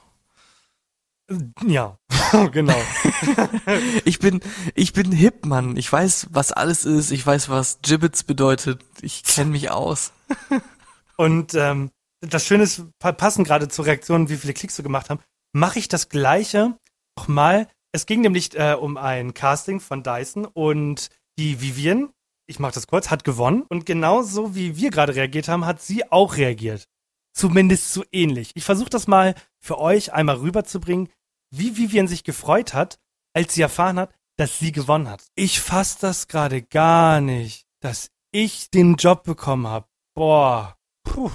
Ja, <laughs> genau. <laughs>
Ich bin, ich bin hip, Mann. Ich weiß, was alles ist. Ich weiß, was Gibbets bedeutet. Ich kenne mich aus. <laughs>
Und ähm, das Schöne ist, pa- passend gerade zur Reaktion, wie viele Klicks wir gemacht haben, mache ich das Gleiche nochmal. Es ging nämlich äh, um ein Casting von Dyson und die Vivian, ich mache das kurz, hat gewonnen. Und genauso wie wir gerade reagiert haben, hat sie auch reagiert. Zumindest so ähnlich. Ich versuche das mal für euch einmal rüberzubringen, wie Vivian sich gefreut hat, als sie erfahren hat, dass sie gewonnen hat. Ich fass das gerade gar nicht, dass ich den Job bekommen habe. Boah. Puh.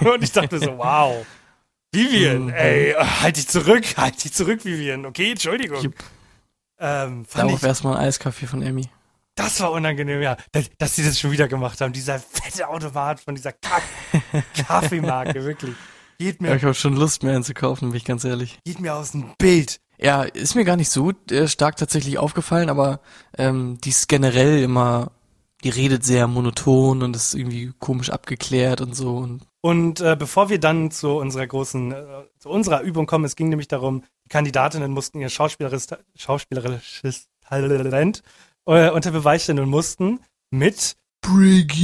<laughs> Und ich dachte so, wow. Vivian,
Mhm.
ey, halt dich zurück, <laughs> halt dich zurück, Vivian. Okay, Entschuldigung.
Jupp.
Ähm,
Darauf
ich,
erstmal ein Eiskaffee von Emmy.
das war unangenehm, ja. Dass, dass sie das schon wieder gemacht haben. Dieser fette Automat von dieser Kack <laughs> Kaffeemarke, wirklich. Geht
Ja,
mir,
ich habe schon Lust, mir einen zu kaufen, bin ich ganz ehrlich.
geht mir aus dem Bild.
Ja, ist mir gar nicht so äh, stark tatsächlich aufgefallen, aber ähm, die ist generell immer, die redet sehr monoton und ist irgendwie komisch abgeklärt und so. Und
Und äh, bevor wir dann zu unserer großen, äh, zu unserer Übung kommen, es ging nämlich darum, die Kandidatinnen mussten ihr schauspielerisches, schauspielerisches Talent äh, unter Beweis stellen und mussten mit
Brigitte.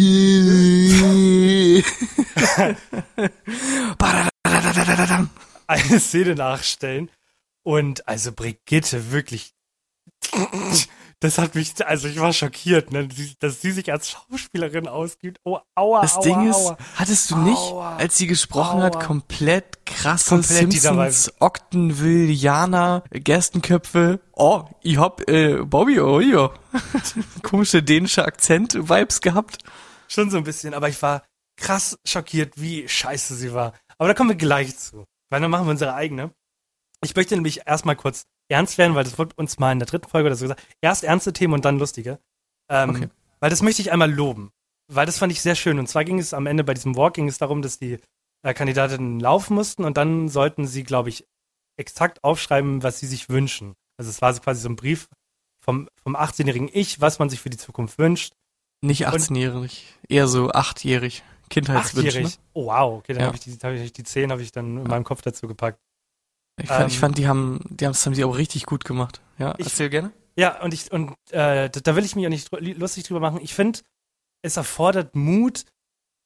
<laughs> <laughs>
eine Szene nachstellen. Und also Brigitte, wirklich. <laughs> Das hat mich, also ich war schockiert, ne, dass sie sich als Schauspielerin ausgibt. Oh, aua,
Das
aua,
Ding ist,
aua.
hattest du nicht, als sie gesprochen hat, komplett krasse
Komplett dieser
Simpsons, Octenvillianer, Gerstenköpfe. Oh, ich hab, äh, Bobby, oh ja. <laughs> Komische dänische Akzent-Vibes gehabt.
Schon so ein bisschen, aber ich war krass schockiert, wie scheiße sie war. Aber da kommen wir gleich zu. Weil dann machen wir unsere eigene. Ich möchte nämlich erstmal kurz ernst werden, weil das wurde uns mal in der dritten Folge oder so gesagt. Erst ernste Themen und dann lustige. Ähm,
Okay.
Weil das möchte ich einmal loben. Weil das fand ich sehr schön. Und zwar ging es am Ende bei diesem Walk ging es darum, dass die äh, Kandidatinnen laufen mussten und dann sollten sie, glaube ich, exakt aufschreiben, was sie sich wünschen. Also es war so quasi so ein Brief vom, vom 18-jährigen Ich, was man sich für die Zukunft wünscht.
Nicht 18-jährig, eher so 8-jährig. Kindheitswünsche.
Achtjährig. Oh, wow. Okay, dann
Ja.
habe ich die, hab ich die zehn habe ich dann in meinem Kopf dazu gepackt.
Ich fand, ich
Ähm,
fand die haben, die haben es haben auch richtig gut gemacht. Ja,
Ich-
erzähl gerne.
Ja, und ich, und äh, da, will ich mich auch nicht lustig drüber machen. Ich finde, es erfordert Mut,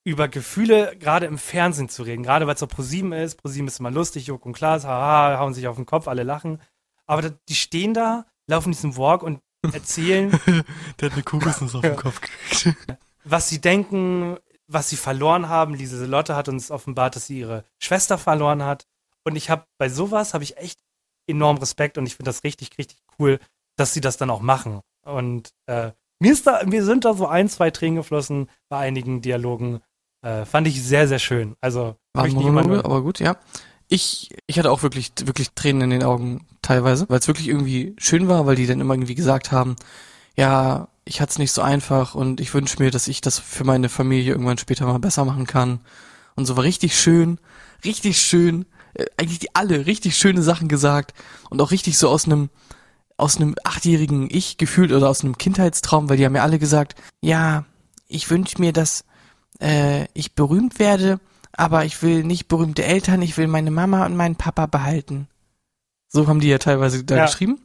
über Gefühle gerade im Fernsehen zu reden. Gerade weil es so ProSieben ist. ProSieben ist immer lustig, Joko und Klaas, haha, hauen sich auf den Kopf, alle lachen. Aber da, die stehen da, laufen diesen Walk und <laughs> erzählen,
Der hat eine Kokosnuss auf den Kopf gekriegt.
was sie denken, was sie verloren haben. Lise Lotte hat uns offenbart, dass sie ihre Schwester verloren hat. Und ich habe bei sowas habe ich echt enorm Respekt und ich finde das richtig, richtig cool, dass sie das dann auch machen. Und äh, mir ist da, mir sind da so ein, zwei Tränen geflossen bei einigen Dialogen. Äh, fand ich sehr, sehr schön. Also
War Monologe, aber gut, ja. Ich, ich hatte auch wirklich, wirklich Tränen in den Augen teilweise, weil es wirklich irgendwie schön war, weil die dann immer irgendwie gesagt haben, ja, ich hatte es nicht so einfach und ich wünsche mir, dass ich das für meine Familie irgendwann später mal besser machen kann. Und so war richtig schön, richtig schön, äh, eigentlich die alle richtig schöne Sachen gesagt und auch richtig so aus einem aus einem achtjährigen Ich gefühlt oder aus einem Kindheitstraum, weil die haben ja alle gesagt, ja, ich wünsche mir, dass äh, ich berühmt werde, aber ich will nicht berühmte Eltern, ich will meine Mama und meinen Papa behalten. So haben die ja teilweise da
Ja.
geschrieben.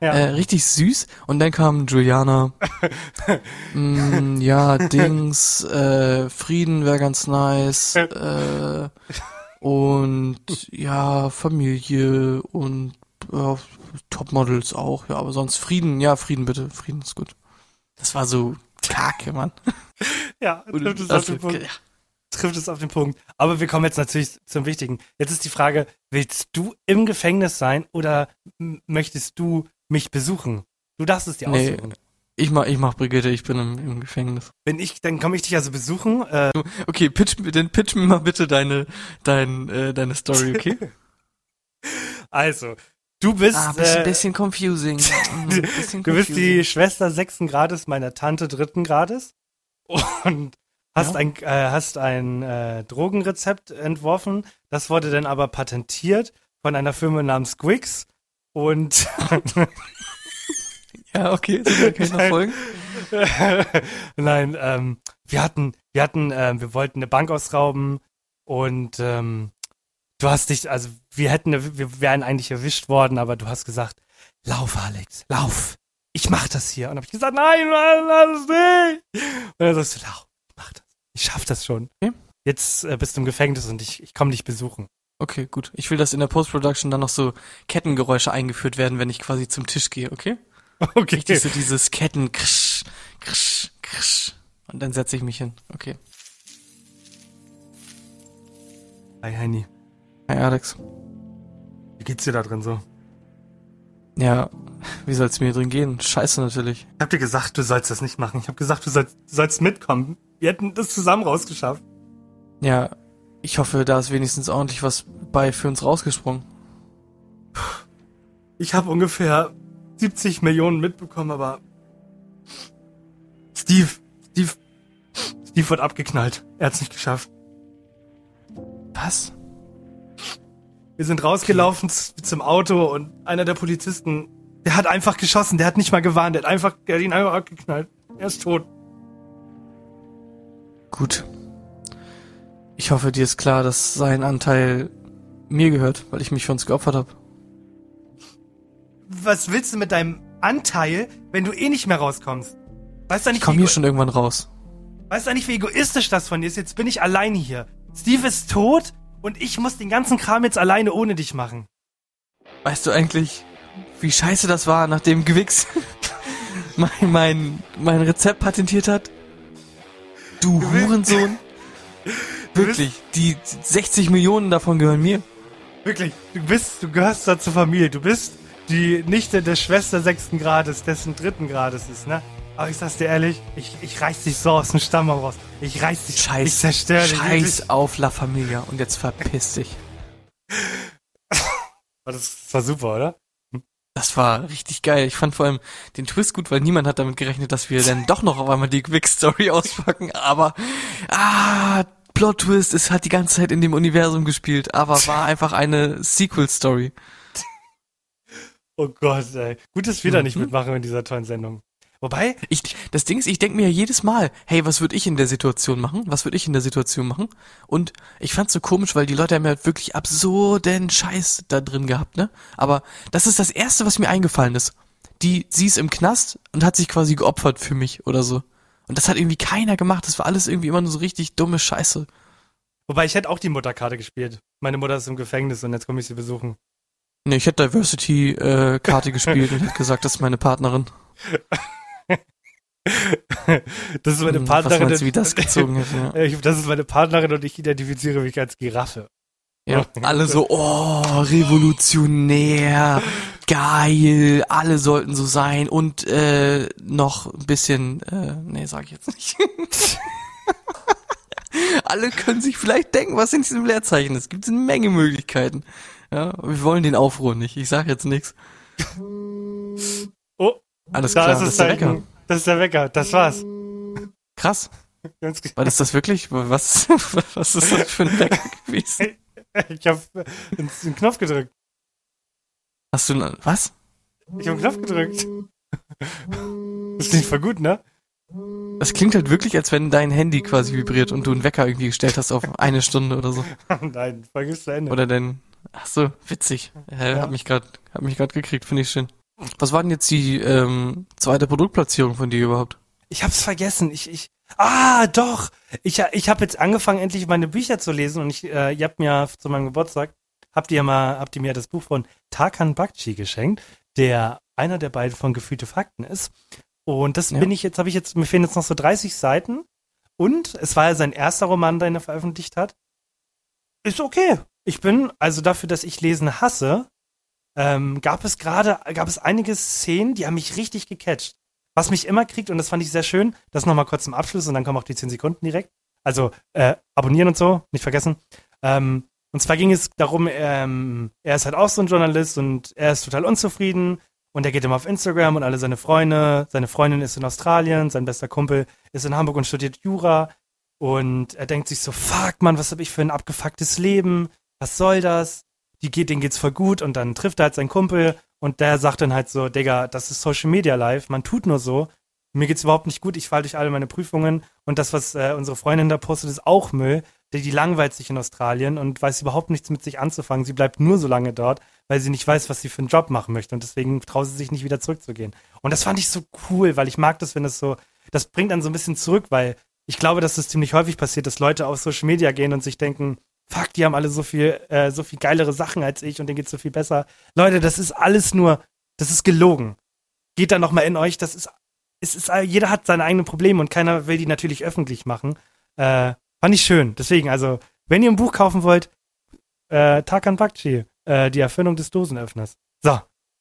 ja,
Äh, richtig süß. Und dann kam Juliana. <laughs> mm, ja, Dings, äh, Frieden wäre ganz nice. Äh, und ja, Familie und ja, Topmodels auch, ja, aber sonst Frieden, ja, Frieden bitte, Frieden ist gut. Das war so kacke, Mann. <laughs>
ja trifft, es auf den Punkt,
ja.
trifft es auf den Punkt. Aber wir kommen jetzt natürlich zum Wichtigen. Jetzt ist die Frage, willst du im Gefängnis sein oder möchtest du mich besuchen? Du darfst es dir
Nee.
aussuchen.
Ich mach, ich mach Brigitte, ich bin im, im Gefängnis.
Wenn ich, dann komme ich dich also besuchen. Äh,
Okay, pitch, mir- dann pitch mir mal bitte deine, dein, äh, deine Story, okay? <laughs>
also, du bist,
Ah, bisschen,
äh,
bisschen confusing. <laughs> Bisschen
du bist die
confusing.
Schwester sechsten Grades meiner Tante dritten Grades und hast
Ja.
ein, äh, hast ein äh, Drogenrezept entworfen. Das wurde dann aber patentiert von einer Firma namens Gwix und <laughs> <laughs>
Ja, okay, sicher, kann ich noch folgen? <laughs>
Nein, ähm, wir hatten, wir hatten, ähm, wir wollten eine Bank ausrauben und ähm, du hast dich, also wir hätten, wir wären eigentlich erwischt worden, aber du hast gesagt, lauf, Alex, lauf, ich mach das hier. Und hab ich gesagt, nein, Mann, lass nicht. Und dann sagst du, lauf, ich mach das, ich schaff das schon.
Okay.
Jetzt äh, bist du im Gefängnis und ich, ich komme dich besuchen.
Okay, gut. Ich will, dass in der Post-Production dann noch so Kettengeräusche eingeführt werden, wenn ich quasi zum Tisch gehe, okay?
Okay.
Richtig so dieses Ketten, krsch, krsch, krsch. Und dann setze ich mich hin. Okay.
Hi, Heini,
Hi, Alex.
wie geht's dir da drin so?
Ja, wie soll es mir drin gehen? Scheiße natürlich.
Ich hab dir gesagt, du sollst das nicht machen. Ich hab gesagt, du sollst, du sollst mitkommen. Wir hätten das zusammen rausgeschafft.
Ja, ich hoffe, da ist wenigstens ordentlich was bei für uns rausgesprungen.
Ich habe ungefähr 70 Millionen mitbekommen, aber Steve, Steve, Steve wird abgeknallt. Er hat's nicht geschafft.
Was?
Wir sind rausgelaufen okay. zum Auto und einer der Polizisten, der hat einfach geschossen, der hat nicht mal gewarnt, der hat einfach, der hat ihn einfach abgeknallt. Er ist tot.
Gut. Ich hoffe, dir ist klar, dass sein Anteil mir gehört, weil ich mich für uns geopfert habe.
Was willst du mit deinem Anteil, wenn du eh nicht mehr rauskommst?
Weißt du nicht, ich komm hier schon irgendwann raus.
Weißt du nicht, wie egoistisch das von dir ist? Jetzt bin ich alleine hier. Steve ist tot und ich muss den ganzen Kram jetzt alleine ohne dich machen.
Weißt du eigentlich, wie scheiße das war, nachdem Gewix <laughs> mein, mein, mein Rezept patentiert hat? Du Hurensohn. <laughs> Wirklich, die 60 Millionen davon gehören mir.
Wirklich, du bist, du gehörst da zur Familie. Du bist die Nichte der Schwester sechsten Grades, dessen dritten Grades ist, ne? Aber ich sag's dir ehrlich, ich, ich reiß dich so aus dem Stamm raus. Ich reiß dich,
Scheiß,
ich zerstöre dich.
Scheiß auf La Familia und jetzt verpiss dich. <laughs>
Das war super, oder?
Das war richtig geil. Ich fand vor allem den Twist gut, weil niemand hat damit gerechnet, dass wir dann doch noch auf einmal die Quick-Story <laughs> auspacken. Aber, ah, Plot-Twist, es hat die ganze Zeit in dem Universum gespielt, aber war <laughs> einfach eine Sequel-Story.
Oh Gott, ey. Gut, dass wir mhm. da nicht mitmachen in dieser tollen Sendung. Wobei,
ich, das Ding ist, ich denke mir ja jedes Mal, hey, was würde ich in der Situation machen? Was würde ich in der Situation machen? Und ich fand's so komisch, weil die Leute haben ja halt wirklich absurden Scheiß da drin gehabt, ne? Aber das ist das erste, was mir eingefallen ist. Die, sie ist im Knast und hat sich quasi geopfert für mich oder so. Und das hat irgendwie keiner gemacht. Das war alles irgendwie immer nur so richtig dumme Scheiße.
Wobei ich hätte auch die Mutterkarte gespielt. Meine Mutter ist im Gefängnis und jetzt komme ich sie besuchen.
Nee, ich hätte Diversity-Karte äh, <laughs> gespielt und hätte gesagt, das ist meine Partnerin. <laughs>
das ist meine hm, Partnerin. Was
meinst wie das gezogen
hätte, ja. <laughs> Das ist meine Partnerin und ich identifiziere mich als Giraffe.
Ja, alle so, oh, revolutionär, geil, alle sollten so sein und äh, noch ein bisschen, äh, nee, sag ich jetzt nicht. alle können sich vielleicht denken, was in diesem Leerzeichen ist. Es gibt eine Menge Möglichkeiten. Ja, wir wollen den Aufruhr nicht. Ich sag jetzt nichts.
Oh, alles da klar, ist das ist der Wecker. Das ist der Wecker, das war's.
Krass. War das das wirklich? Was, <laughs> was ist das für ein Wecker gewesen? <laughs>
Ich hab einen Knopf gedrückt.
Hast du, was?
Ich hab einen Knopf gedrückt. Das klingt voll gut, ne?
Das klingt halt wirklich, als wenn dein Handy quasi vibriert und du einen Wecker irgendwie gestellt hast auf eine Stunde oder so. <laughs>
Nein, ist zu Ende.
Oder dein, ach so, witzig. Ja, ja. Hab mich gerade, hab mich gerade gekriegt, finde ich schön. Was war denn jetzt die ähm, zweite Produktplatzierung von dir überhaupt?
Ich hab's vergessen. Ich, ich, ah, doch. Ich, ich habe jetzt angefangen, endlich meine Bücher zu lesen und ich, äh, ihr habt mir zu meinem Geburtstag, habt ihr mal, habt ihr mir das Buch von Tarkan Bakci geschenkt, der einer der beiden von Gefühlte Fakten ist. Und das ja. bin ich jetzt, habe ich jetzt, mir fehlen jetzt noch so 30 Seiten. Und es war ja sein erster Roman, den er veröffentlicht hat. Ist okay. Ich bin, also dafür, dass ich Lesen hasse, ähm, gab es gerade, gab es einige Szenen, die haben mich richtig gecatcht. Was mich immer kriegt, und das fand ich sehr schön, das nochmal kurz zum Abschluss und dann kommen auch die 10 Sekunden direkt. Also äh, abonnieren und so, nicht vergessen. Ähm, und zwar ging es darum, ähm, er ist halt auch so ein Journalist und er ist total unzufrieden und er geht immer auf Instagram und alle seine Freunde, seine Freundin ist in Australien, sein bester Kumpel ist in Hamburg und studiert Jura und er denkt sich so, fuck man, was habe ich für ein abgefucktes Leben, was soll das? die geht, denen geht's voll gut und dann trifft er halt seinen Kumpel und der sagt dann halt so, Digga, das ist Social Media Live, man tut nur so, mir geht's überhaupt nicht gut, ich falle durch alle meine Prüfungen und das, was äh, unsere Freundin da postet, ist auch Müll. Die, die langweilt sich in Australien und weiß überhaupt nichts mit sich anzufangen. Sie bleibt nur so lange dort, weil sie nicht weiß, was sie für einen Job machen möchte und deswegen traut sie sich nicht wieder zurückzugehen. Und das fand ich so cool, weil ich mag das, wenn das so, das bringt dann so ein bisschen zurück, weil ich glaube, dass das ziemlich häufig passiert, dass Leute auf Social Media gehen und sich denken, fuck, die haben alle so viel, äh, so viel geilere Sachen als ich und denen geht's so viel besser. Leute, das ist alles nur, das ist gelogen. Geht da nochmal in euch, das ist, es ist, jeder hat seine eigenen Probleme und keiner will die natürlich öffentlich machen. Äh, fand ich schön. Deswegen, also, wenn ihr ein Buch kaufen wollt, äh, Tarkan Bakci, äh, die Erfindung des Dosenöffners. So,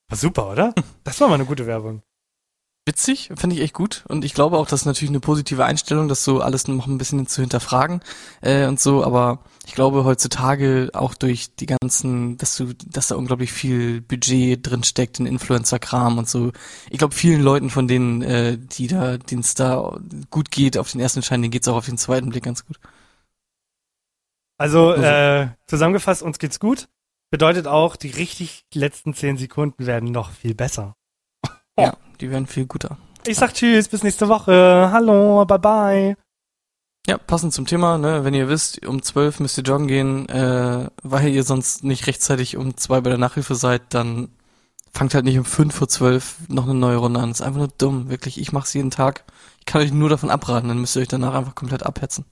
War super, oder? <laughs> Das war mal eine gute Werbung.
Witzig, finde ich echt gut. Und ich glaube auch, das ist natürlich eine positive Einstellung, das so alles noch ein bisschen zu hinterfragen äh, und so. Aber ich glaube heutzutage auch durch die ganzen, dass du, dass da unglaublich viel Budget drin steckt in Influencer-Kram und so. Ich glaube, vielen Leuten von denen, äh, die da, denen es da gut geht, auf den ersten Schein, denen geht's auch auf den zweiten Blick ganz gut.
Also äh, zusammengefasst, uns geht's gut. Bedeutet auch, die richtig letzten zehn Sekunden werden noch viel besser.
Ja, die werden viel guter.
Ich sag Tschüss, bis nächste Woche. Hallo, bye bye.
Ja, passend zum Thema, ne, wenn ihr wisst, um zwölf müsst ihr joggen gehen, äh, weil ihr sonst nicht rechtzeitig um zwei bei der Nachhilfe seid, dann fangt halt nicht um fünf vor zwölf noch eine neue Runde an. Das ist einfach nur dumm, wirklich. Ich mach's jeden Tag. Ich kann euch nur davon abraten, dann müsst ihr euch danach einfach komplett abhetzen.